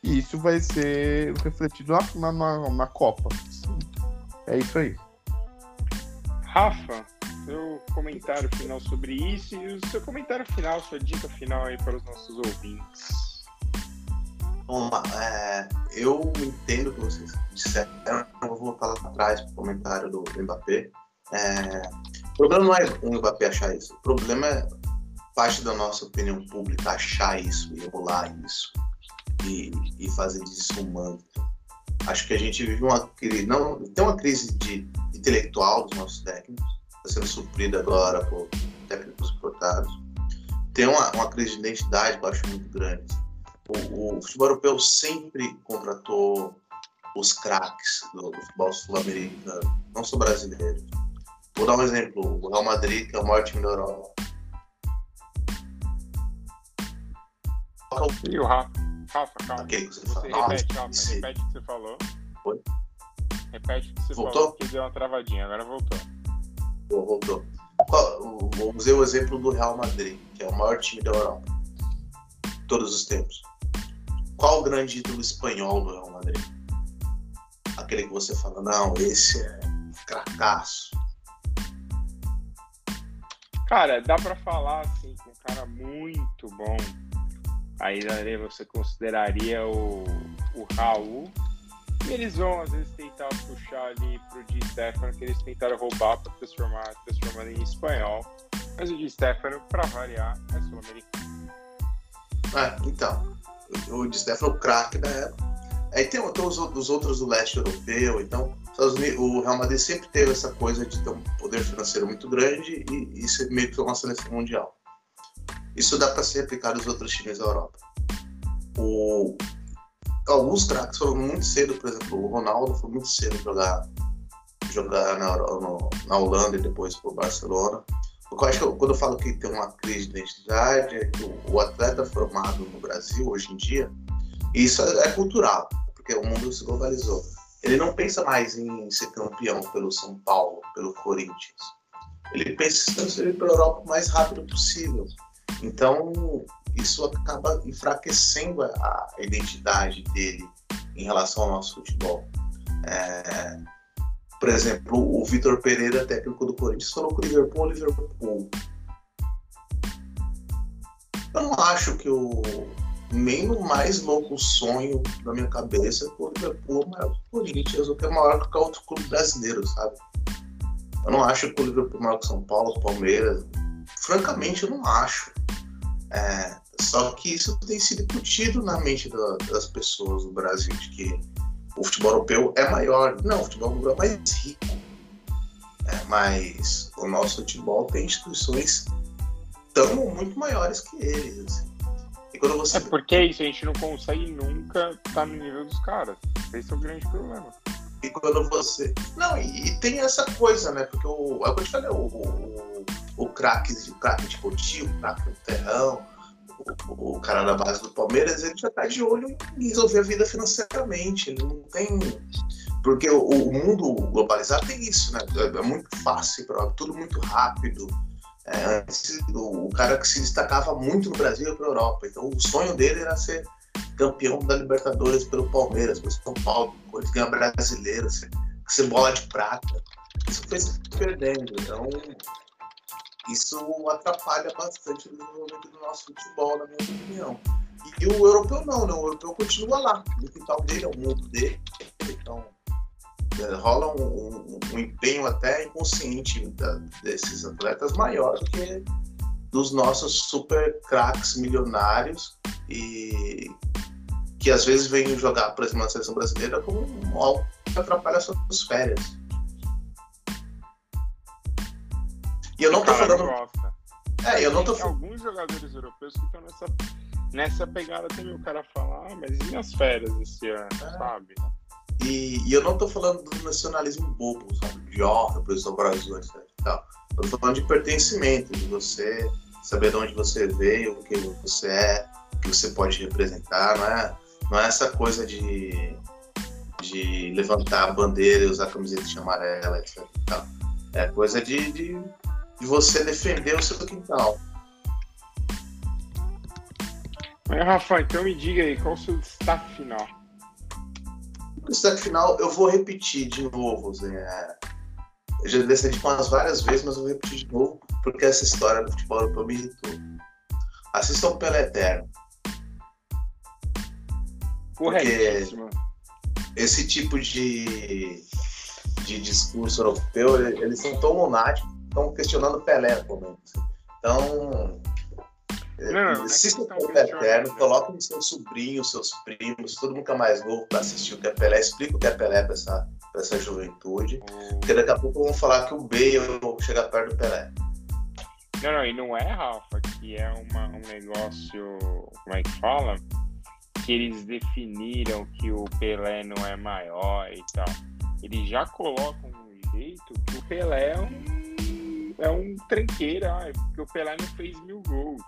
e isso vai ser refletido na, na, na Copa. É isso aí. Rafa, seu comentário final sobre isso e o seu comentário final, sua dica final aí para os nossos ouvintes. É, eu entendo o que vocês disseram, eu vou voltar lá atrás para o comentário do Mbappé. É, o problema não é o Mbappé achar isso, o problema é parte da nossa opinião pública achar isso e rolar isso e, e fazer disso um mantra. Acho que a gente vive uma crise, não, tem uma crise de intelectual dos nossos técnicos, sendo suprida agora por técnicos importados. Tem uma, uma crise de identidade eu acho muito grande o, o futebol europeu sempre contratou os craques do, do futebol sul-americano, não só brasileiros. Vou dar um exemplo: o Real Madrid, que é o maior time da Europa. E o Rafa, Rafa calma. Okay, você, você repete, calma, repete o que você falou. Foi? Repete o que você voltou? falou, que deu uma travadinha, agora voltou. Vamos ver o exemplo do Real Madrid, que é o maior time da Europa. Todos os tempos. Qual o grande ídolo espanhol do Real Madrid? Aquele que você fala, não, esse é cracaço. Cara, dá para falar assim, com um cara muito bom. Aí você consideraria o, o Raul. Eles vão, às vezes, tentar puxar ali pro Di Stefano, que eles tentaram roubar para transformar, transformar em espanhol. Mas o Di Stefano, para variar, é sul-americano. É, então o Di Stefano é craque da época. Aí tem, tem os, os, outros do leste europeu, então o Real Madrid sempre teve essa coisa de ter um poder financeiro muito grande e, ser meio que uma seleção mundial. Isso dá para ser replicado nos outros times da Europa. O, alguns craques foram muito cedo, por exemplo, o Ronaldo foi muito cedo jogar, jogar na, no, na Holanda e depois para o Barcelona. Eu acho que quando eu falo que tem uma crise de identidade, é que o, o atleta formado no Brasil hoje em dia, isso é, é, cultural, porque o mundo se globalizou. Ele não pensa mais em ser campeão pelo São Paulo, pelo Corinthians. Ele pensa em para a Europa o mais rápido possível. Então, isso acaba enfraquecendo a, identidade dele em relação ao nosso futebol. É, por exemplo, o Vitor Pereira, técnico do Corinthians, falou que o Liverpool é o Liverpool. Eu não acho que o. Nem no mais louco sonho da minha cabeça que o Liverpool é maior que o Corinthians, ou que é maior que qualquer outro clube brasileiro, sabe? Eu não acho que o Liverpool é maior que São Paulo, Palmeiras. Francamente, eu não acho. É, só que isso tem sido discutido na mente da, das pessoas do Brasil, de que o futebol europeu é maior. Não, o futebol europeu é mais rico. É, mas o nosso futebol tem instituições tão muito maiores que eles. Assim. E quando você... É porque é isso, a gente não consegue nunca estar tá no nível dos caras. Esse é o grande problema. E quando você. Não, e, e tem essa coisa, né? Porque o. É o que eu te falei, o, o, o craque o craque esportivo, o craque do terrão, o, cara da base do Palmeiras, ele já está de olho em resolver a vida financeiramente. Ele não tem. Porque o, o mundo globalizado tem isso, né? É, é muito fácil, tudo muito rápido. É, o, o, cara que se destacava muito no Brasil para a Europa. Então, o sonho dele era ser campeão da Libertadores pelo Palmeiras, pelo São Paulo, ele ganha brasileiro, ser, ser bola de prata. Isso foi se perdendo. Então, isso atrapalha bastante o desenvolvimento do nosso futebol, na minha opinião. E, e o europeu não, né? O europeu continua lá. No quintal dele, é o mundo dele. Então, é, rola um, um, um, empenho até inconsciente da, desses atletas maior do que dos nossos super craques milionários e que às vezes vêm jogar, por exemplo, na seleção brasileira como algo que atrapalha as suas férias. E eu não tô falando. Gosta. É, eu não tô alguns jogadores europeus que estão nessa, nessa pegada também. O cara fala, ah, mas e minhas férias esse ano, é. sabe? E, e, eu não tô falando do nacionalismo bobo, sabe? De ó, oh, representar o Brasil, etc. Tal. Eu tô falando de pertencimento, de você saber de onde você veio, o que você é, o que você pode representar, não é, não é essa coisa de, de levantar a bandeira e usar camiseta de amarela, etc. Tal. É coisa de, de de você defender o seu quintal. Mas, Rafa, então me diga aí, qual o seu destaque final? O destaque final, eu vou repetir de novo, Zé. Eu já decidi umas várias vezes, mas eu vou repetir de novo, porque essa história do futebol europeu me irritou. Assistam o Pelé Eterno. Corretíssimo. Esse tipo de, de discurso europeu, eles são tão lunáticos estão questionando Pelé atualmente. Então, não, se você for eterno, coloque no seu sobrinho, seus primos, todo mundo que é mais novo para assistir o que é Pelé, explica o que é Pelé para essa, essa juventude. Porque daqui a pouco vão falar que o Bale chega perto do Pelé. Não, não, e não é, Rafa, que é uma, um negócio, como é que fala? Que eles definiram que o Pelé não é maior e tal. Eles já colocam um jeito que o Pelé é um é um tranqueira, ah, porque o Pelé não fez mil gols.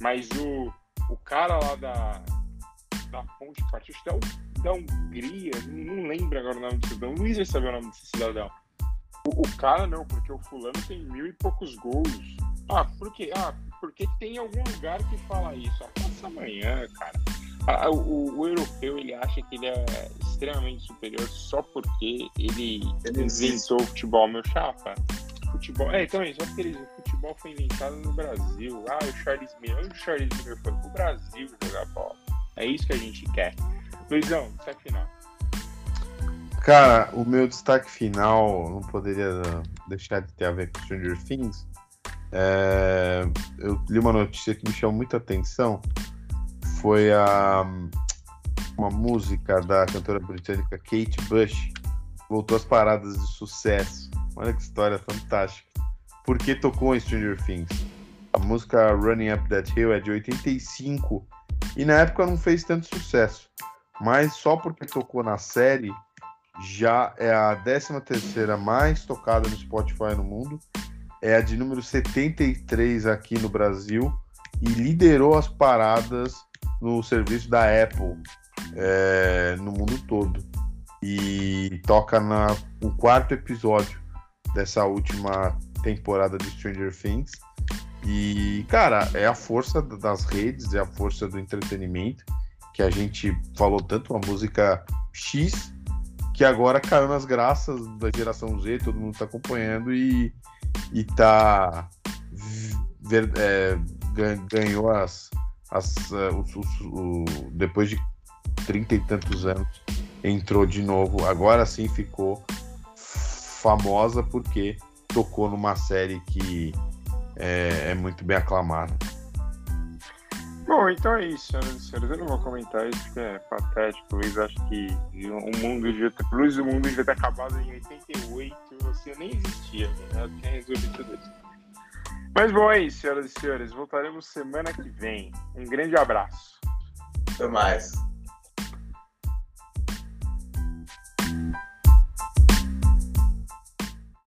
Mas o, o cara lá da, da Ponte Partiu, da, da Hungria, não lembro agora o nome do cidadão. O Luiz vai saber o nome desse cidadão. O, o, cara não, porque o fulano tem mil e poucos gols. Ah, por quê? Ah, porque tem algum lugar que fala isso. Ah, passa amanhã, cara. Ah, o, o, europeu ele acha que ele é extremamente superior só porque ele, ele inventou o futebol, meu chapa futebol. É, então, só porque o futebol foi inventado no Brasil. Ah, o Charles Miller. O Charles Miller foi pro Brasil jogar bola? É isso que a gente quer. Luizão, destaque final. Cara, o meu destaque final não poderia deixar de ter a ver com Stranger Things. É, eu li uma notícia que me chamou muita atenção. Foi a uma música da cantora britânica Kate Bush voltou às paradas de sucesso. Olha que história fantástica. Por que tocou em Stranger Things? A música Running Up That Hill é de 85 e na época não fez tanto sucesso. Mas só porque tocou na série já é a 13 terceira mais tocada no Spotify no mundo. É a de número 73 aqui no Brasil e liderou as paradas no serviço da Apple é, no mundo todo. E toca na, no quarto episódio dessa última temporada de Stranger Things. E, cara, é a força das redes, é a força do entretenimento, que a gente falou tanto, uma música X, que agora caiu nas graças da geração Z, todo mundo tá acompanhando e, e tá. Ver, é, ganhou as. as uh, o, o, o, depois de trinta e tantos anos, entrou de novo. Agora sim ficou famosa porque tocou numa série que é, é muito bem aclamada. Bom, então é isso, senhoras e senhores. Eu não vou comentar isso porque é patético. Luiz acho que o mundo devia ter. Luiz, o mundo devia ter acabado em 88. Você nem existia, né? Eu tinha resolvido tudo isso. Mas bom, é isso, senhoras e senhores. Voltaremos semana que vem. Um grande abraço. Até mais.